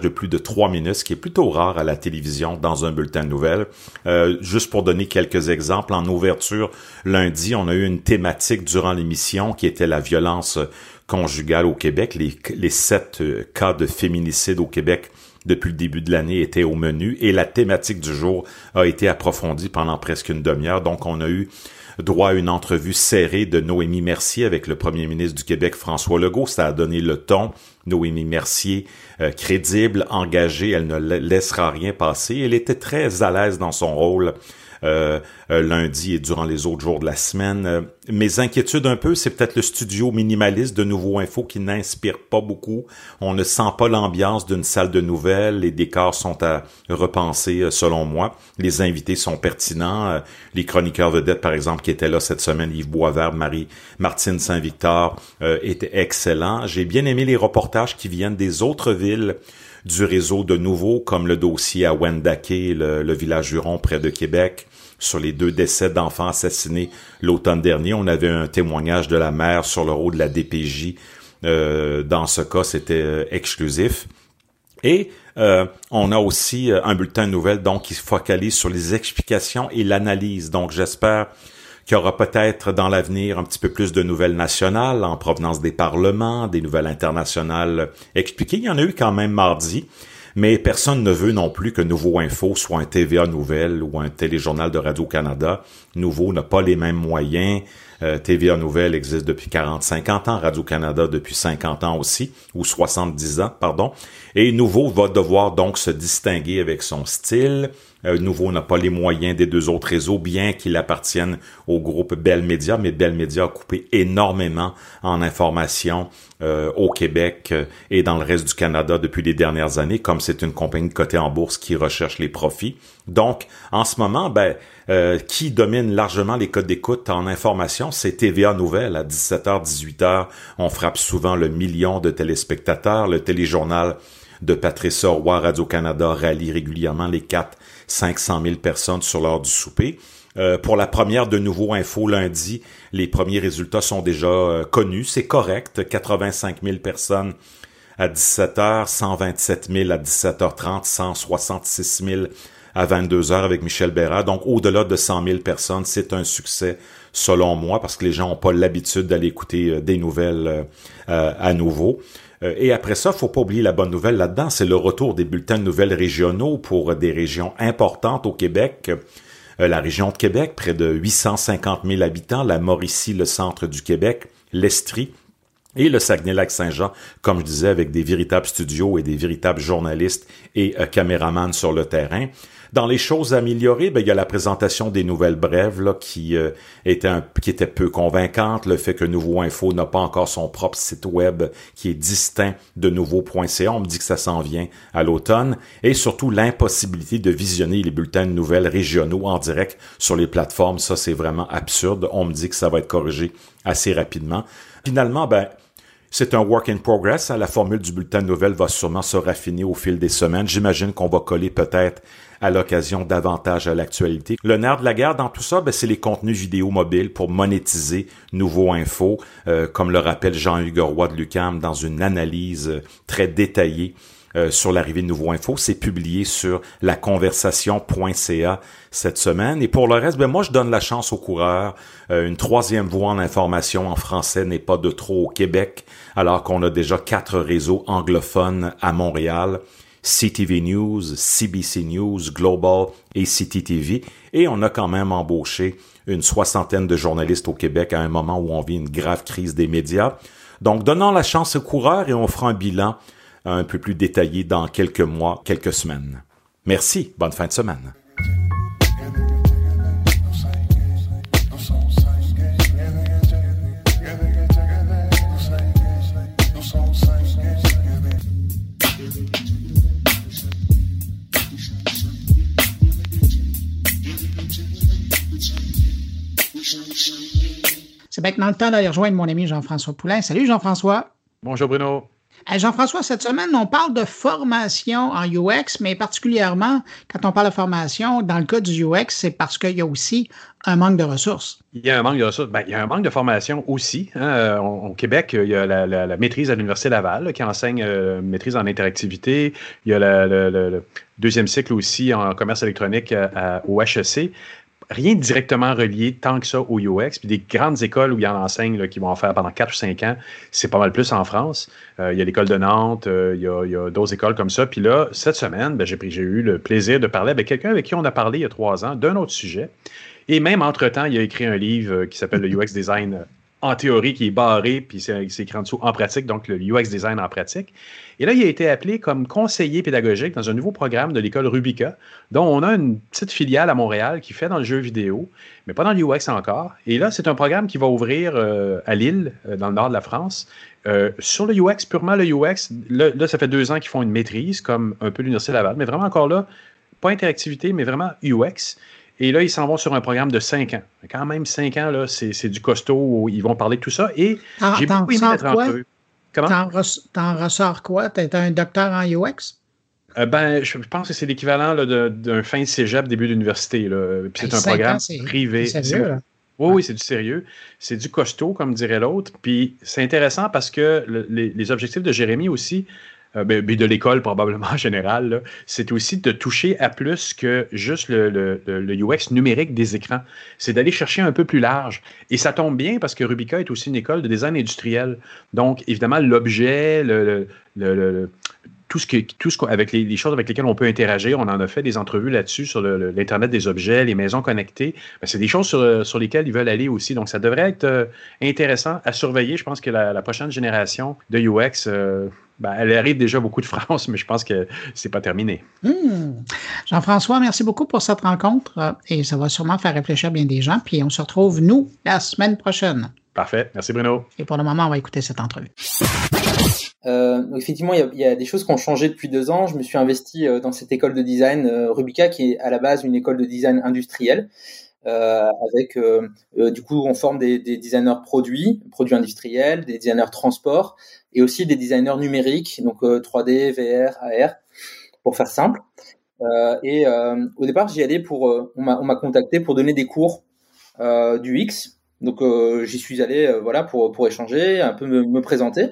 G: de, plus de trois minutes, ce qui est plutôt rare à la télévision dans un bulletin de nouvelles. Euh, juste pour donner quelques exemples, en ouverture, lundi, on a eu une thématique durant l'émission qui était la violence conjugale au Québec, les, les sept euh, cas de féminicide au Québec depuis le début de l'année étaient au menu et la thématique du jour a été approfondie pendant presque une demi-heure. Donc, on a eu droit à une entrevue serrée de Noémie Mercier avec le premier ministre du Québec, François Legault. Ça a donné le ton. Noémie Mercier, euh, crédible, engagée, elle ne laissera rien passer. Elle était très à l'aise dans son rôle lundi et durant les autres jours de la semaine. Euh, mes inquiétudes un peu, c'est peut-être le studio minimaliste de Nouveau Info qui n'inspire pas beaucoup. On ne sent pas l'ambiance d'une salle de nouvelles. Les décors sont à repenser selon moi. Les invités sont pertinents. Les chroniqueurs vedettes, par exemple, qui étaient là cette semaine, Yves Boisvert, Marie Martine Saint-Victor, étaient excellents. J'ai bien aimé les reportages qui viennent des autres villes du réseau de nouveau, comme le dossier à Wendake, le, le village Huron près de Québec, sur les deux décès d'enfants assassinés l'automne dernier. On avait un témoignage de la mère sur le rôle de la DPJ. Euh, dans ce cas, c'était euh, exclusif. Et euh, on a aussi un bulletin de nouvelles donc qui se focalise sur les explications et l'analyse. Donc j'espère qu'il y aura peut-être dans l'avenir un petit peu plus de nouvelles nationales en provenance des parlements, des nouvelles internationales expliquées. Il y en a eu quand même mardi. Mais personne ne veut non plus que Nouveau Info soit un TVA Nouvelle ou un téléjournal de Radio-Canada. Nouveau n'a pas les mêmes moyens. Euh, TVA Nouvelle existe depuis 40-50 ans, Radio-Canada depuis 50 ans aussi, ou 70 ans, pardon. Et Nouveau va devoir donc se distinguer avec son style, euh, Nouveau n'a pas les moyens des deux autres réseaux, bien qu'il appartienne au groupe Bell Media, mais Bell Media a coupé énormément en information euh, au Québec euh, et dans le reste du Canada depuis les dernières années, comme c'est une compagnie cotée en bourse qui recherche les profits. Donc, en ce moment, ben, qui domine largement les codes d'écoute en information, c'est TVA Nouvelle. À 17h, 18h, on frappe souvent le million de téléspectateurs. Le téléjournal de Patrice Roy Radio-Canada rallie régulièrement les 4 500 000 personnes sur l'heure du souper. Euh, pour la première de nouveau info lundi, les premiers résultats sont déjà euh, connus. C'est correct. 85 000 personnes à 17h, 127 000 à 17h30, 166 000 à 22h avec Michel Béra. Donc, au-delà de 100 000 personnes, c'est un succès selon moi parce que les gens n'ont pas l'habitude d'aller écouter euh, des nouvelles à nouveau. Euh, et après ça, faut pas oublier la bonne nouvelle là-dedans, c'est le retour des bulletins de nouvelles régionaux pour des régions importantes au Québec. Euh, la région de Québec, près de 850 000 habitants, la Mauricie, le centre du Québec, l'Estrie, et le Saguenay-Lac-Saint-Jean, comme je disais, avec des véritables studios et des véritables journalistes et euh, caméramans sur le terrain. Dans les choses améliorées, ben, il y a la présentation des nouvelles brèves là, qui, euh, était un, qui était peu convaincante. Le fait que Nouveau Info n'a pas encore son propre site web qui est distinct de Nouveau.ca. On me dit que ça s'en vient à l'automne. Et surtout l'impossibilité de visionner les bulletins de nouvelles régionaux en direct sur les plateformes. Ça, c'est vraiment absurde. On me dit que ça va être corrigé assez rapidement. Finalement, ben, c'est un work in progress. Hein. La formule du bulletin de nouvelles va sûrement se raffiner au fil des semaines. J'imagine qu'on va coller peut-être à l'occasion davantage à l'actualité. Le nerf de la guerre dans tout ça, ben, c'est les contenus vidéo mobiles pour monétiser Nouveau Info, euh, comme le rappelle Jean-Hugues Roy de Lucam dans une analyse euh, très détaillée euh, sur l'arrivée de Nouveau Info. C'est publié sur laconversation.ca cette semaine. Et pour le reste, ben moi, je donne la chance aux coureurs. Euh, une troisième voie en information en français n'est pas de trop au Québec, alors qu'on a déjà quatre réseaux anglophones à Montréal. CTV News, CBC News, Global et CTTV. Et on a quand même embauché une soixantaine de journalistes au Québec à un moment où on vit une grave crise des médias. Donc, donnons la chance aux coureurs et on fera un bilan un peu plus détaillé dans quelques mois, quelques semaines. Merci. Bonne fin de semaine.
A: C'est maintenant le temps d'aller rejoindre mon ami Jean-François Poulain. Salut Jean-François.
H: Bonjour Bruno.
A: Jean-François, cette semaine, on parle de formation en UX, mais particulièrement quand on parle de formation, dans le cas du UX, c'est parce qu'il y a aussi un manque de ressources.
H: Il y a un manque de ressources. Ben, il y a un manque de formation aussi. Hein. Au Québec, il y a la, maîtrise à l'Université Laval qui enseigne euh, maîtrise en interactivité. Il y a le, deuxième cycle aussi en commerce électronique au HEC rien directement relié tant que ça au UX. Puis des grandes écoles où il y en enseigne qui vont en faire pendant 4 ou 5 ans, c'est pas mal plus en France. Euh, il y a l'école de Nantes, euh, il y a, d'autres écoles comme ça. Puis là, cette semaine, ben, j'ai, j'ai eu le plaisir de parler avec quelqu'un avec qui on a parlé il y a trois ans d'un autre sujet. Et même entre-temps, il a écrit un livre euh, qui s'appelle le UX Design en théorie qui est barré, puis c'est écrit en dessous en pratique, donc le UX design en pratique. Et là, il a été appelé comme conseiller pédagogique dans un nouveau programme de l'école Rubica, dont on a une petite filiale à Montréal qui fait dans le jeu vidéo, mais pas dans le UX encore. Et là, c'est un programme qui va ouvrir euh, à Lille, euh, dans le nord de la France, euh, sur le UX, purement le UX. Là, là ça fait deux ans qu'ils font une maîtrise, comme un peu l'Université Laval, mais vraiment encore là, pas interactivité, mais vraiment UX. Et là, ils s'en vont sur un programme de cinq ans. Quand même, cinq ans, là, c'est, du costaud où ils vont parler de tout ça. Et j'ai beaucoup aimé être entre eux.
A: Comment? T'en, ressors quoi? T'es un docteur en UX?
H: Euh, ben, je pense que c'est l'équivalent d'un fin de cégep, début d'université. C'est un programme privé. C'est sérieux, Oui, oui, c'est du sérieux. C'est du costaud, comme dirait l'autre. Puis c'est intéressant parce que les, les, objectifs de Jérémy aussi, euh, ben, ben, de l'école probablement en général, c'est aussi de toucher à plus que juste le, UX numérique des écrans. C'est d'aller chercher un peu plus large. Et ça tombe bien parce que Rubica est aussi une école de design industriel. Donc, évidemment, l'objet, le, tout ce, tout ce avec les, choses avec lesquelles on peut interagir, on en a fait des entrevues là-dessus sur l'Internet des objets, les maisons connectées. Ben, c'est des choses sur, lesquelles ils veulent aller aussi. Donc, ça devrait être euh, intéressant à surveiller. Je pense que la, prochaine génération de UX, euh, ben, elle arrive déjà beaucoup de France, mais je pense que c'est pas terminé.
A: Hmm. Jean-François, merci beaucoup pour cette rencontre euh, et ça va sûrement faire réfléchir bien des gens. Puis on se retrouve, nous, la semaine prochaine.
H: Parfait. Merci, Bruno.
A: Et pour le moment, on va écouter cette entrevue.
I: Euh, effectivement, il y, a, des choses qui ont changé depuis deux ans. Je me suis investi euh, dans cette école de design Rubica, qui est à la base une école de design industriel. avec du coup on forme des, des, designers produits, produits industriels, des designers transport, et aussi des designers numériques, donc 3D, VR, AR, pour faire simple. Euh, et euh, au départ, j'y allais pour, euh, on m'a contacté pour donner des cours du X. Donc j'y suis allé, voilà, pour pour échanger, un peu me, me présenter.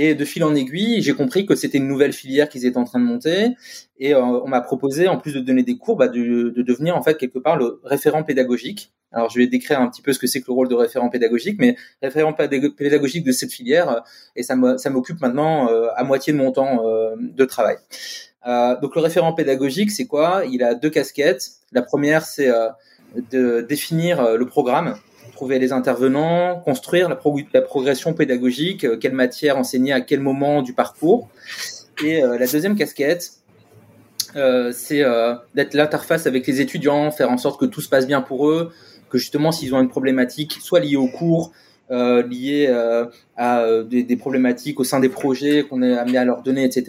I: Et de fil en aiguille, j'ai compris que c'était une nouvelle filière qu'ils étaient en train de monter. Et on m'a proposé, en plus de donner des cours, bah, de, de, devenir en fait quelque part le référent pédagogique alors, je vais décrire un petit peu ce que c'est que le rôle de référent pédagogique, mais référent pédagogique de cette filière, euh, et ça m'occupe maintenant euh, à moitié de mon temps euh, de travail. donc, le référent pédagogique, c'est quoi? Il a deux casquettes. La première, c'est de définir le programme, trouver les intervenants, construire la, progression pédagogique, quelle matière enseigner à quel moment du parcours. Et la deuxième casquette, euh, c'est euh, d'être l'interface avec les étudiants, faire en sorte que tout se passe bien pour eux, que justement s'ils ont une problématique, soit liée au cours, euh, liées euh, à euh, des, des, problématiques au sein des projets qu'on est amené à leur donner, etc.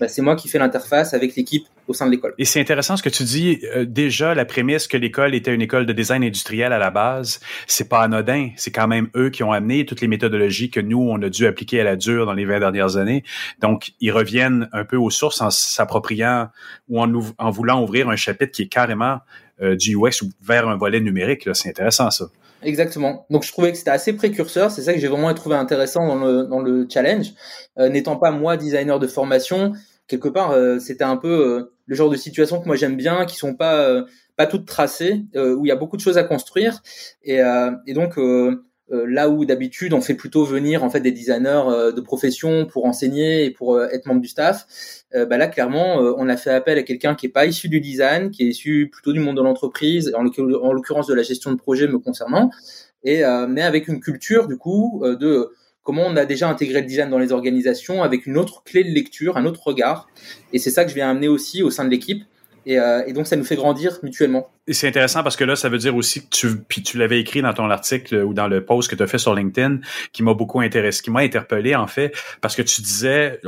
I: Bah, c'est moi qui fais l'interface avec l'équipe au sein de l'école.
H: Et c'est intéressant ce que tu dis. déjà, la prémisse que l'école était une école de design industriel à la base, c'est pas anodin. C'est quand même eux qui ont amené toutes les méthodologies que nous, on a dû appliquer à la dure dans les 20 dernières années. Donc, ils reviennent un peu aux sources en s'appropriant ou en, en voulant ouvrir un chapitre qui est carrément du UX vers un volet numérique. C'est intéressant, ça.
I: Exactement. Donc je trouvais que c'était assez précurseur. C'est ça que j'ai vraiment trouvé intéressant dans le, dans le challenge. Euh, n'étant pas moi designer de formation, quelque part euh, c'était un peu euh, le genre de situation que moi j'aime bien, qui sont pas pas toutes tracées, où il y a beaucoup de choses à construire. Et, et donc euh, là où d'habitude on fait plutôt venir en fait des designers euh, de profession pour enseigner et pour euh, être membre du staff, bah là clairement on a fait appel à quelqu'un qui est pas issu du design, qui est issu plutôt du monde de l'entreprise, en l'occurrence de la gestion de projet me concernant, et mais avec une culture du coup de comment on a déjà intégré le design dans les organisations avec une autre clé de lecture, un autre regard. Et c'est ça que je viens amener aussi au sein de l'équipe. Et, euh, et, donc ça nous fait grandir mutuellement.
H: Et c'est intéressant parce que là, ça veut dire aussi que tu, puis tu l'avais écrit dans ton article ou dans le post que tu as fait sur LinkedIn, qui m'a beaucoup intéressé, qui m'a interpellé en fait, parce que tu disais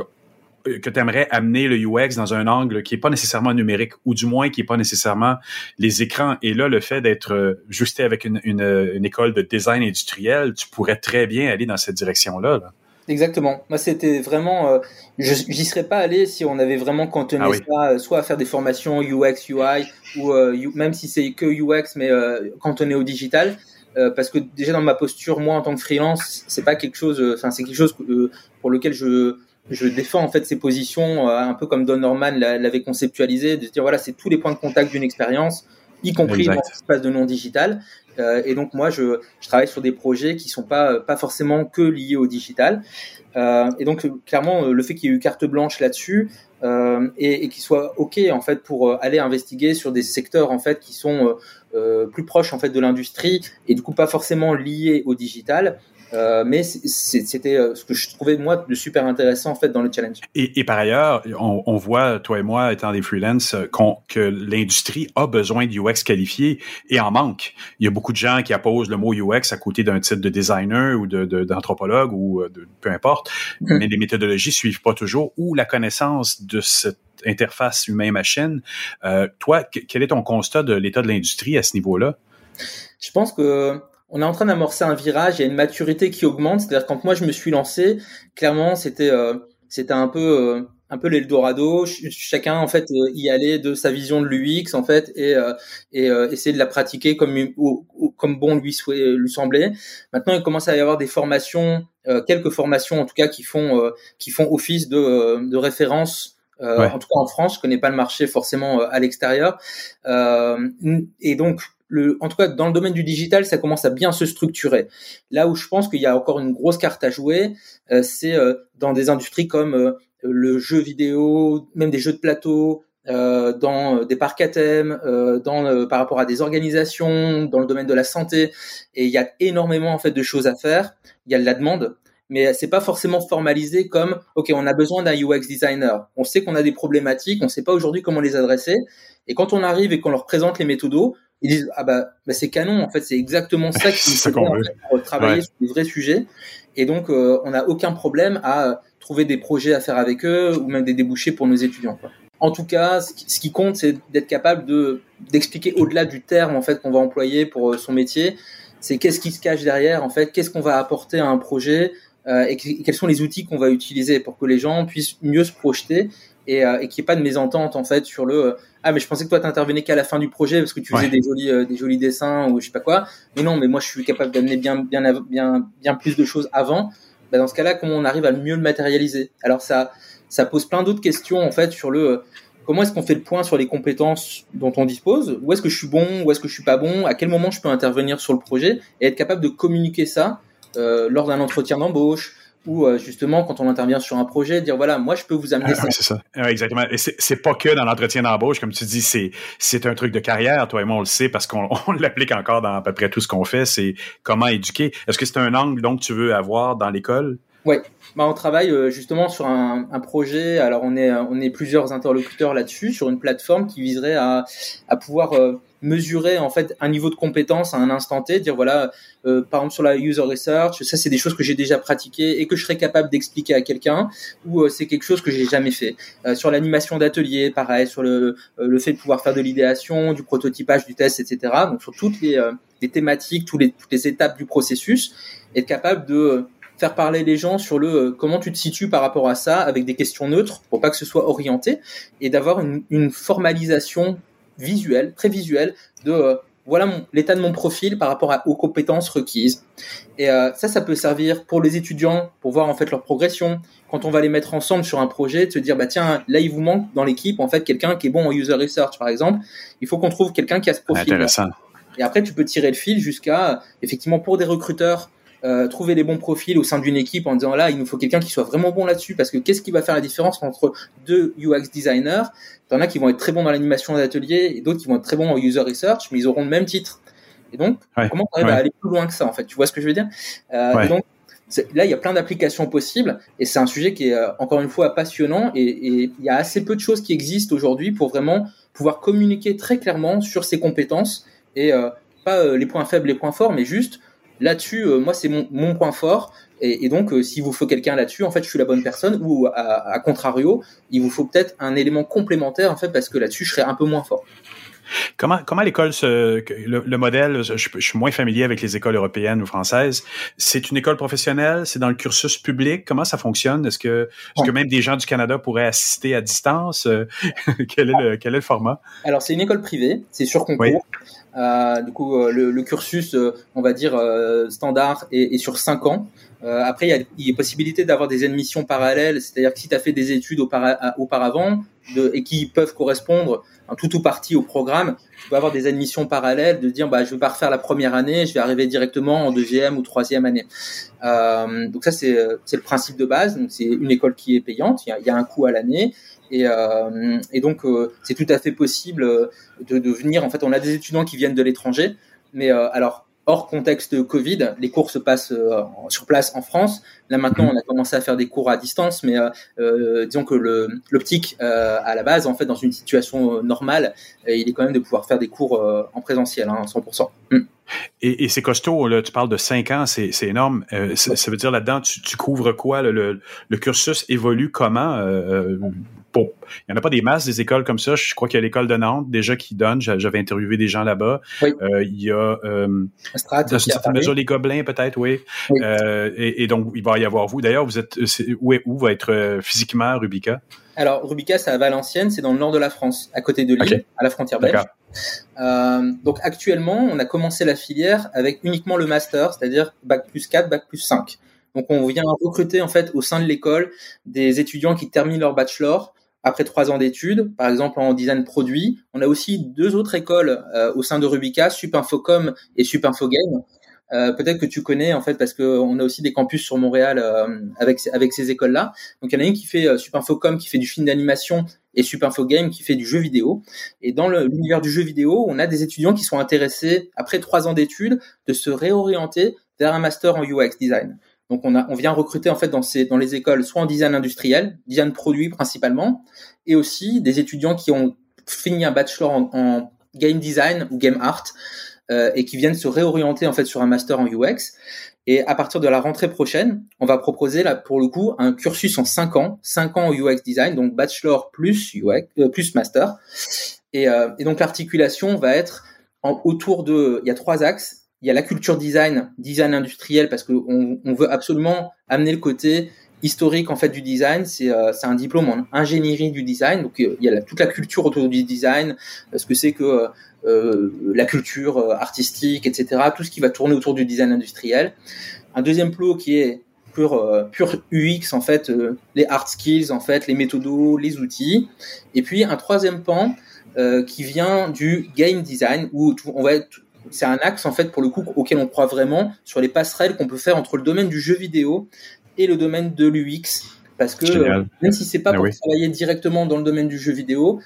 H: euh, que tu aimerais amener le UX dans un angle qui est pas nécessairement numérique ou du moins qui est pas nécessairement les écrans. Et là, le fait d'être euh, justé avec une, une, une, école de design industriel, tu pourrais très bien aller dans cette direction-là. là.
I: Exactement. Moi, c'était vraiment. Euh, J'y serais pas allé si on avait vraiment cantonné ah oui. ça, euh, soit à faire des formations UX, UI, ou euh, même si c'est que UX, mais euh, cantonné au digital. Euh, parce que déjà dans ma posture, moi en tant que freelance, c'est pas quelque chose. Enfin, c'est quelque chose pour lequel je je défends en fait ces positions un peu comme Don Norman l'avait conceptualisé, de dire voilà, c'est tous les points de contact d'une expérience, y compris exact. dans l'espace de non digital. Euh, et donc moi, je, je, travaille sur des projets qui sont pas pas forcément que liés au digital. Euh, et donc clairement, le fait qu'il y ait eu carte blanche là-dessus euh, et, et qu'il soit ok en fait pour aller investiguer sur des secteurs en fait qui sont euh, plus proches en fait de l'industrie et du coup pas forcément liés au digital. Euh, mais c'était ce que je trouvais moi de super intéressant en fait dans le challenge.
H: Et, et par ailleurs, on, on, voit toi et moi étant des freelance que l'industrie a besoin de UX qualifiés et en manque. Il y a beaucoup de gens qui apposent le mot UX à côté d'un titre de designer ou d'anthropologue de, ou de, peu importe, mmh. mais les méthodologies suivent pas toujours ou la connaissance de cette interface humain-machine. Euh, toi, quel est ton constat de l'état de l'industrie à ce niveau-là?
I: Je pense que on est en train d'amorcer un virage, il y a une maturité qui augmente. C'est-à-dire quand moi je me suis lancé, clairement c'était euh, c'était un peu euh, un peu l'Eldorado. Chacun en fait euh, y allait de sa vision de l'UX en fait et euh, et euh, essayer de la pratiquer comme comme bon lui lui semblait. Maintenant il commence à y avoir des formations, quelques formations en tout cas qui font qui font office de de référence euh, ouais. En tout cas en France, je connais pas le marché forcément euh, à l'extérieur. Euh, et donc en tout cas, dans le domaine du digital, ça commence à bien se structurer. Là où je pense qu'il y a encore une grosse carte à jouer, euh, c'est euh, dans des industries comme euh, le jeu vidéo, même des jeux de plateau, dans des parcs à thème, dans par rapport à des organisations, dans le domaine de la santé. Et il y a énormément en fait de choses à faire. Il y a de la demande mais c'est pas forcément formalisé comme ok on a besoin d'un UX designer on sait qu'on a des problématiques on sait pas aujourd'hui comment les adresser et quand on arrive et qu'on leur présente les méthodos ils disent ah bah, bah c'est canon en fait c'est exactement ça qu'il faut en fait, pour travailler ouais. sur des vrais sujets et donc euh, on n'a aucun problème à trouver des projets à faire avec eux ou même des débouchés pour nos étudiants quoi. En tout cas, ce qui, ce qui compte, c'est d'être capable de d'expliquer au-delà du terme en fait qu'on va employer pour son métier. C'est qu'est-ce qui se cache derrière en fait, qu'est-ce qu'on va apporter à un projet, euh, et quels sont les outils qu'on va utiliser pour que les gens puissent mieux se projeter et, euh, et qu'il n'y ait pas de mésentente en fait sur le ah mais je pensais que toi t'intervenais qu'à la fin du projet parce que tu faisais ouais. des jolis euh, des jolis dessins ou je sais pas quoi. Mais non mais moi je suis capable d'amener bien bien bien bien plus de choses avant. Bah, dans ce cas-là comment on arrive à mieux le matérialiser? Alors ça ça pose plein d'autres questions en fait sur le comment est-ce qu'on fait le point sur les compétences dont on dispose? Où est-ce que je suis bon? Où est-ce que je suis pas bon? À quel moment je peux intervenir sur le projet et être capable de communiquer ça euh, lors d'un entretien d'embauche ou euh, justement quand on intervient sur un projet, dire voilà, moi je peux vous amener
H: ah, ça. C'est ça, ah, exactement. Et c'est pas que dans l'entretien d'embauche, comme tu dis, c'est c'est un truc de carrière. Toi et moi on le sait parce qu'on l'applique encore dans à peu près tout ce qu'on fait. C'est comment éduquer. Est-ce que c'est un angle donc que tu veux avoir dans l'école?
I: Oui, bah, on travaille euh, justement sur un, un, projet. Alors on est on est plusieurs interlocuteurs là-dessus sur une plateforme qui viserait à à pouvoir euh, mesurer en fait un niveau de compétence à un instant T, dire voilà, euh, par exemple sur la user research, ça c'est des choses que j'ai déjà pratiquées et que je serais capable d'expliquer à quelqu'un, ou euh, c'est quelque chose que j'ai jamais fait. Euh, sur l'animation d'atelier, pareil, sur le, euh, le fait de pouvoir faire de l'idéation, du prototypage, du test, etc. Donc sur toutes les, euh, les thématiques, tous les, toutes les étapes du processus, être capable de faire parler les gens sur le comment tu te situes par rapport à ça avec des questions neutres pour pas que ce soit orienté et d'avoir une, une formalisation visuel, très visuel, de euh, voilà l'état de mon profil par rapport à, aux compétences requises. Et euh, ça, ça peut servir pour les étudiants pour voir en fait leur progression. Quand on va les mettre ensemble sur un projet, de se dire bah tiens là il vous manque dans l'équipe en fait quelqu'un qui est bon en user research par exemple. Il faut qu'on trouve quelqu'un qui a ce profil.
H: Intéressant.
I: Et après tu peux tirer le fil jusqu'à effectivement pour des recruteurs euh, trouver les bons profils au sein d'une équipe en disant là, il nous faut quelqu'un qui soit vraiment bon là-dessus parce que qu'est-ce qui va faire la différence entre deux UX designers? T'en as qui vont être très bons dans l'animation d'atelier et d'autres qui vont être très bons en user research, mais ils auront le même titre. Et donc,
H: ouais,
I: comment on arrive
H: ouais.
I: à aller plus loin que ça en fait? Tu vois ce que je veux dire? Euh,
H: ouais.
I: Donc, là, il y a plein d'applications possibles et c'est un sujet qui est encore une fois passionnant et, et il y a assez peu de choses qui existent aujourd'hui pour vraiment pouvoir communiquer très clairement sur ses compétences et pas les points faibles, les points forts, mais juste là-dessus, moi, c'est mon, mon, point fort. Et, et donc, euh, s'il vous faut quelqu'un là-dessus, en fait, je suis la bonne personne. Ou à, à contrario, il vous faut peut-être un élément complémentaire, en fait, parce que là-dessus, je serai un peu moins fort.
H: Comment, comment l'école, le, le, modèle, je, je, suis moins familier avec les écoles européennes ou françaises. C'est une école professionnelle, c'est dans le cursus public? Comment ça fonctionne? Est-ce que, est que même des gens du Canada pourraient assister à distance? Quel, est le, quel est le format?
I: Alors c'est une école privée, c'est sur concours. Oui. Euh, du coup, euh, le, le, cursus, euh, on va dire standard, est, est sur cinq ans. Après, il y a, y a possibilité d'avoir des admissions parallèles, c'est-à-dire que si tu as fait des études auparavant de, et qui peuvent correspondre en tout ou partie au programme, tu peux avoir des admissions parallèles, de dire bah je vais pas refaire la première année, je vais arriver directement en deuxième ou troisième année. Euh, donc ça c'est le principe de base. C'est une école qui est payante, il y y a un coût à l'année. Et, euh, et, donc euh, c'est tout à fait possible de, de venir. En fait, on a des étudiants qui viennent de l'étranger, mais euh, alors hors contexte Covid, les cours se passent euh, sur place en France. Là maintenant, on a commencé à faire des cours à distance, mais euh, euh disons que l'optique euh, à la base, en fait, dans une situation normale, il est quand même de pouvoir faire des cours en présentiel, hein, 100%. Mm.
H: Et, c'est costaud, là, tu parles de cinq ans, c'est énorme. ça veut dire là-dedans, tu, couvres quoi? Le, cursus évolue comment? Bon, il n'y en a pas des masses des écoles comme ça. Je crois qu'il y a l'école de Nantes déjà qui donne. J'avais interviewé des gens là-bas.
I: Oui.
H: Euh, il y a euh, Strat, dans une certaine mesure les Gobelins peut-être, oui. oui. Euh, et, et, donc il va y avoir vous. D'ailleurs, vous êtes où, est, où va être euh, physiquement Rubica?
I: Alors Rubica, c'est à Valenciennes, c'est dans le nord de la France, à côté de Lille, okay. à la frontière belge. Donc actuellement, on a commencé la filière avec uniquement le master, c'est-à-dire bac plus 4, bac plus 5. Donc on vient recruter en fait au sein de l'école des étudiants qui terminent leur bachelor après trois ans d'études, par exemple en design produit. On a aussi deux autres écoles euh, au sein de Rubica, Supinfocom et Supinfogame. Euh, peut-être que tu connais en fait parce que on a aussi des campus sur Montréal euh, avec avec ces écoles-là. Donc il y en a une qui fait euh, Supinfocom qui fait du film d'animation et Supinfogame qui fait du jeu vidéo. Et dans l'univers du jeu vidéo, on a des étudiants qui sont intéressés après trois ans d'études de se réorienter vers un master en UX design. Donc on, a, on vient recruter en fait dans, ces, dans les écoles soit en design industriel, design produit principalement, et aussi des étudiants qui ont fini un bachelor en, en game design ou game art euh, et qui viennent se réorienter en fait sur un master en UX. Et à partir de la rentrée prochaine, on va proposer là pour le coup un cursus en 5 ans, 5 ans en UX design, donc bachelor plus UX euh, plus master. Et, euh, et donc l'articulation va être en, autour de, il y a trois axes il y a la culture design, design industriel, parce qu'on on veut absolument amener le côté historique en fait du design. C'est euh, un diplôme en ingénierie du design. Donc il y a toute la culture autour du design, ce que c'est que euh, la culture euh, artistique, etc. Tout ce qui va tourner autour du design industriel. Un deuxième plot qui est pur, euh, pur UX en fait, euh, les hard skills en fait, les méthodos, les outils. Et puis un troisième pan euh, qui vient du game design où on va être c'est un axe en fait pour le coup auquel on croit vraiment sur les passerelles qu'on peut faire entre le domaine du jeu vidéo et le domaine de l'UX parce que euh, même si c'est pas ah, pour oui. travailler directement dans le domaine du jeu vidéo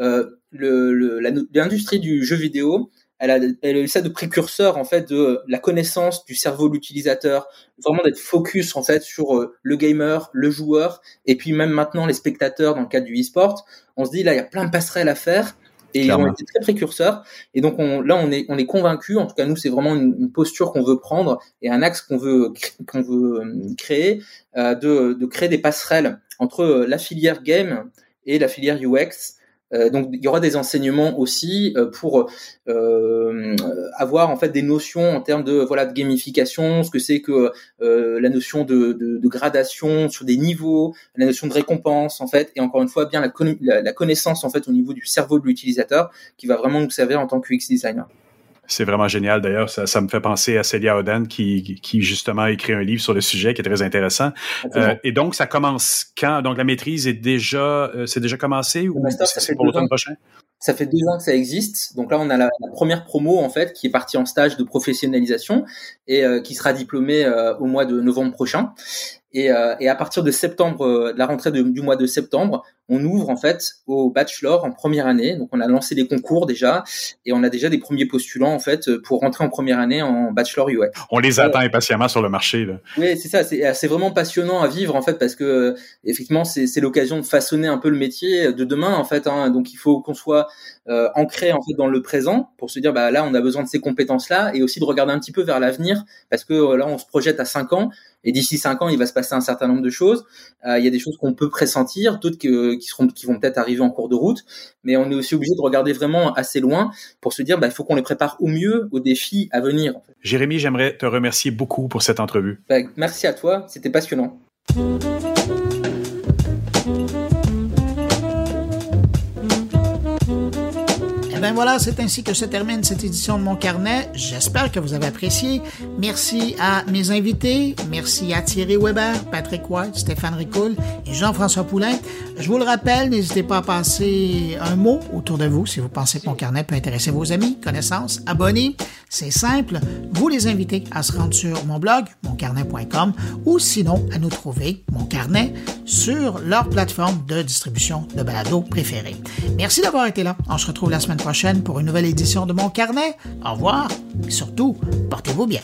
I: euh, l'industrie du jeu vidéo elle a, elle a eu ça de précurseur en fait de la connaissance du cerveau de l'utilisateur, vraiment d'être focus en fait sur euh, le gamer, le joueur, et puis même maintenant les spectateurs dans le cadre du e-sport. On se dit là il y a plein de passerelles à faire, et Clairement. ils ont été très précurseurs. Et donc on, là, on est, on est convaincu. En tout cas, nous, c'est vraiment une, une posture qu'on veut prendre et un axe qu'on veut, qu'on veut euh, créer, euh, de, de créer des passerelles entre euh, la filière game et la filière UX. Euh, donc il y aura des enseignements aussi euh, pour euh, avoir en fait des notions en termes de voilà de gamification, ce que c'est que la notion de, gradation sur des niveaux, la notion de récompense en fait, et encore une fois bien la, la, la connaissance en fait au niveau du cerveau de l'utilisateur qui va vraiment nous servir en tant que UX designer.
H: C'est vraiment génial. D'ailleurs, ça, ça, me fait penser à Celia Oden qui, qui justement a écrit un livre sur le sujet qui est très intéressant. Euh, et donc, ça commence quand? Donc, la maîtrise est déjà, euh, c'est déjà commencé ou c'est pour l'automne prochain?
I: Ça fait deux ans que ça existe. Donc là, on a la, la, première promo en fait qui est partie en stage de professionnalisation et euh, qui sera diplômée euh, au mois de novembre prochain. Et, euh, et, à partir de septembre, euh, de la rentrée du mois de septembre, on ouvre en fait au bachelor en première année. Donc on a lancé des concours déjà et on a déjà des premiers postulants en fait pour rentrer en première année en bachelor UX.
H: On les attend impatiemment sur le marché. Là.
I: Oui, c'est ça. C'est vraiment passionnant à vivre en fait parce que effectivement c'est l'occasion de façonner un peu le métier de demain en fait. Hein. Donc il faut qu'on soit euh, ancré en fait dans le présent pour se dire bah là on a besoin de ces compétences là et aussi de regarder un petit peu vers l'avenir parce que là on se projette à cinq ans et d'ici cinq ans, il va se passer un certain nombre de choses. Euh, il y a des choses qu'on peut pressentir, d'autres qui, qui, seront, qui vont peut-être arriver en cours de route. Mais on est aussi obligé de regarder vraiment assez loin pour se dire, bah, il faut qu'on les prépare au mieux aux défis à venir.
H: Jérémy, j'aimerais te remercier beaucoup pour cette entrevue.
I: Bah, merci à toi, c'était passionnant.
A: Ben voilà, c'est ainsi que se termine cette édition de mon carnet. J'espère que vous avez apprécié. Merci à mes invités. Merci à Thierry Weber, Patrick White, Stéphane Ricoul et Jean-François Poulain. Je vous le rappelle, n'hésitez pas à passer un mot autour de vous si vous pensez que mon carnet peut intéresser vos amis, connaissances, abonnés. C'est simple. Vous les invitez à se rendre sur mon blog, moncarnet.com, ou sinon à nous trouver, mon carnet, sur leur plateforme de distribution de balado préférée. Merci d'avoir été là. On se retrouve la semaine prochaine pour une nouvelle édition de mon carnet. Au revoir et surtout, portez-vous bien.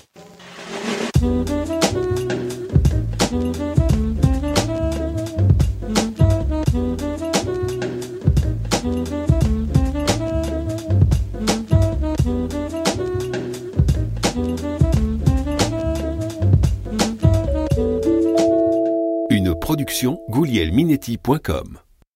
J: Une production goulielminetti.com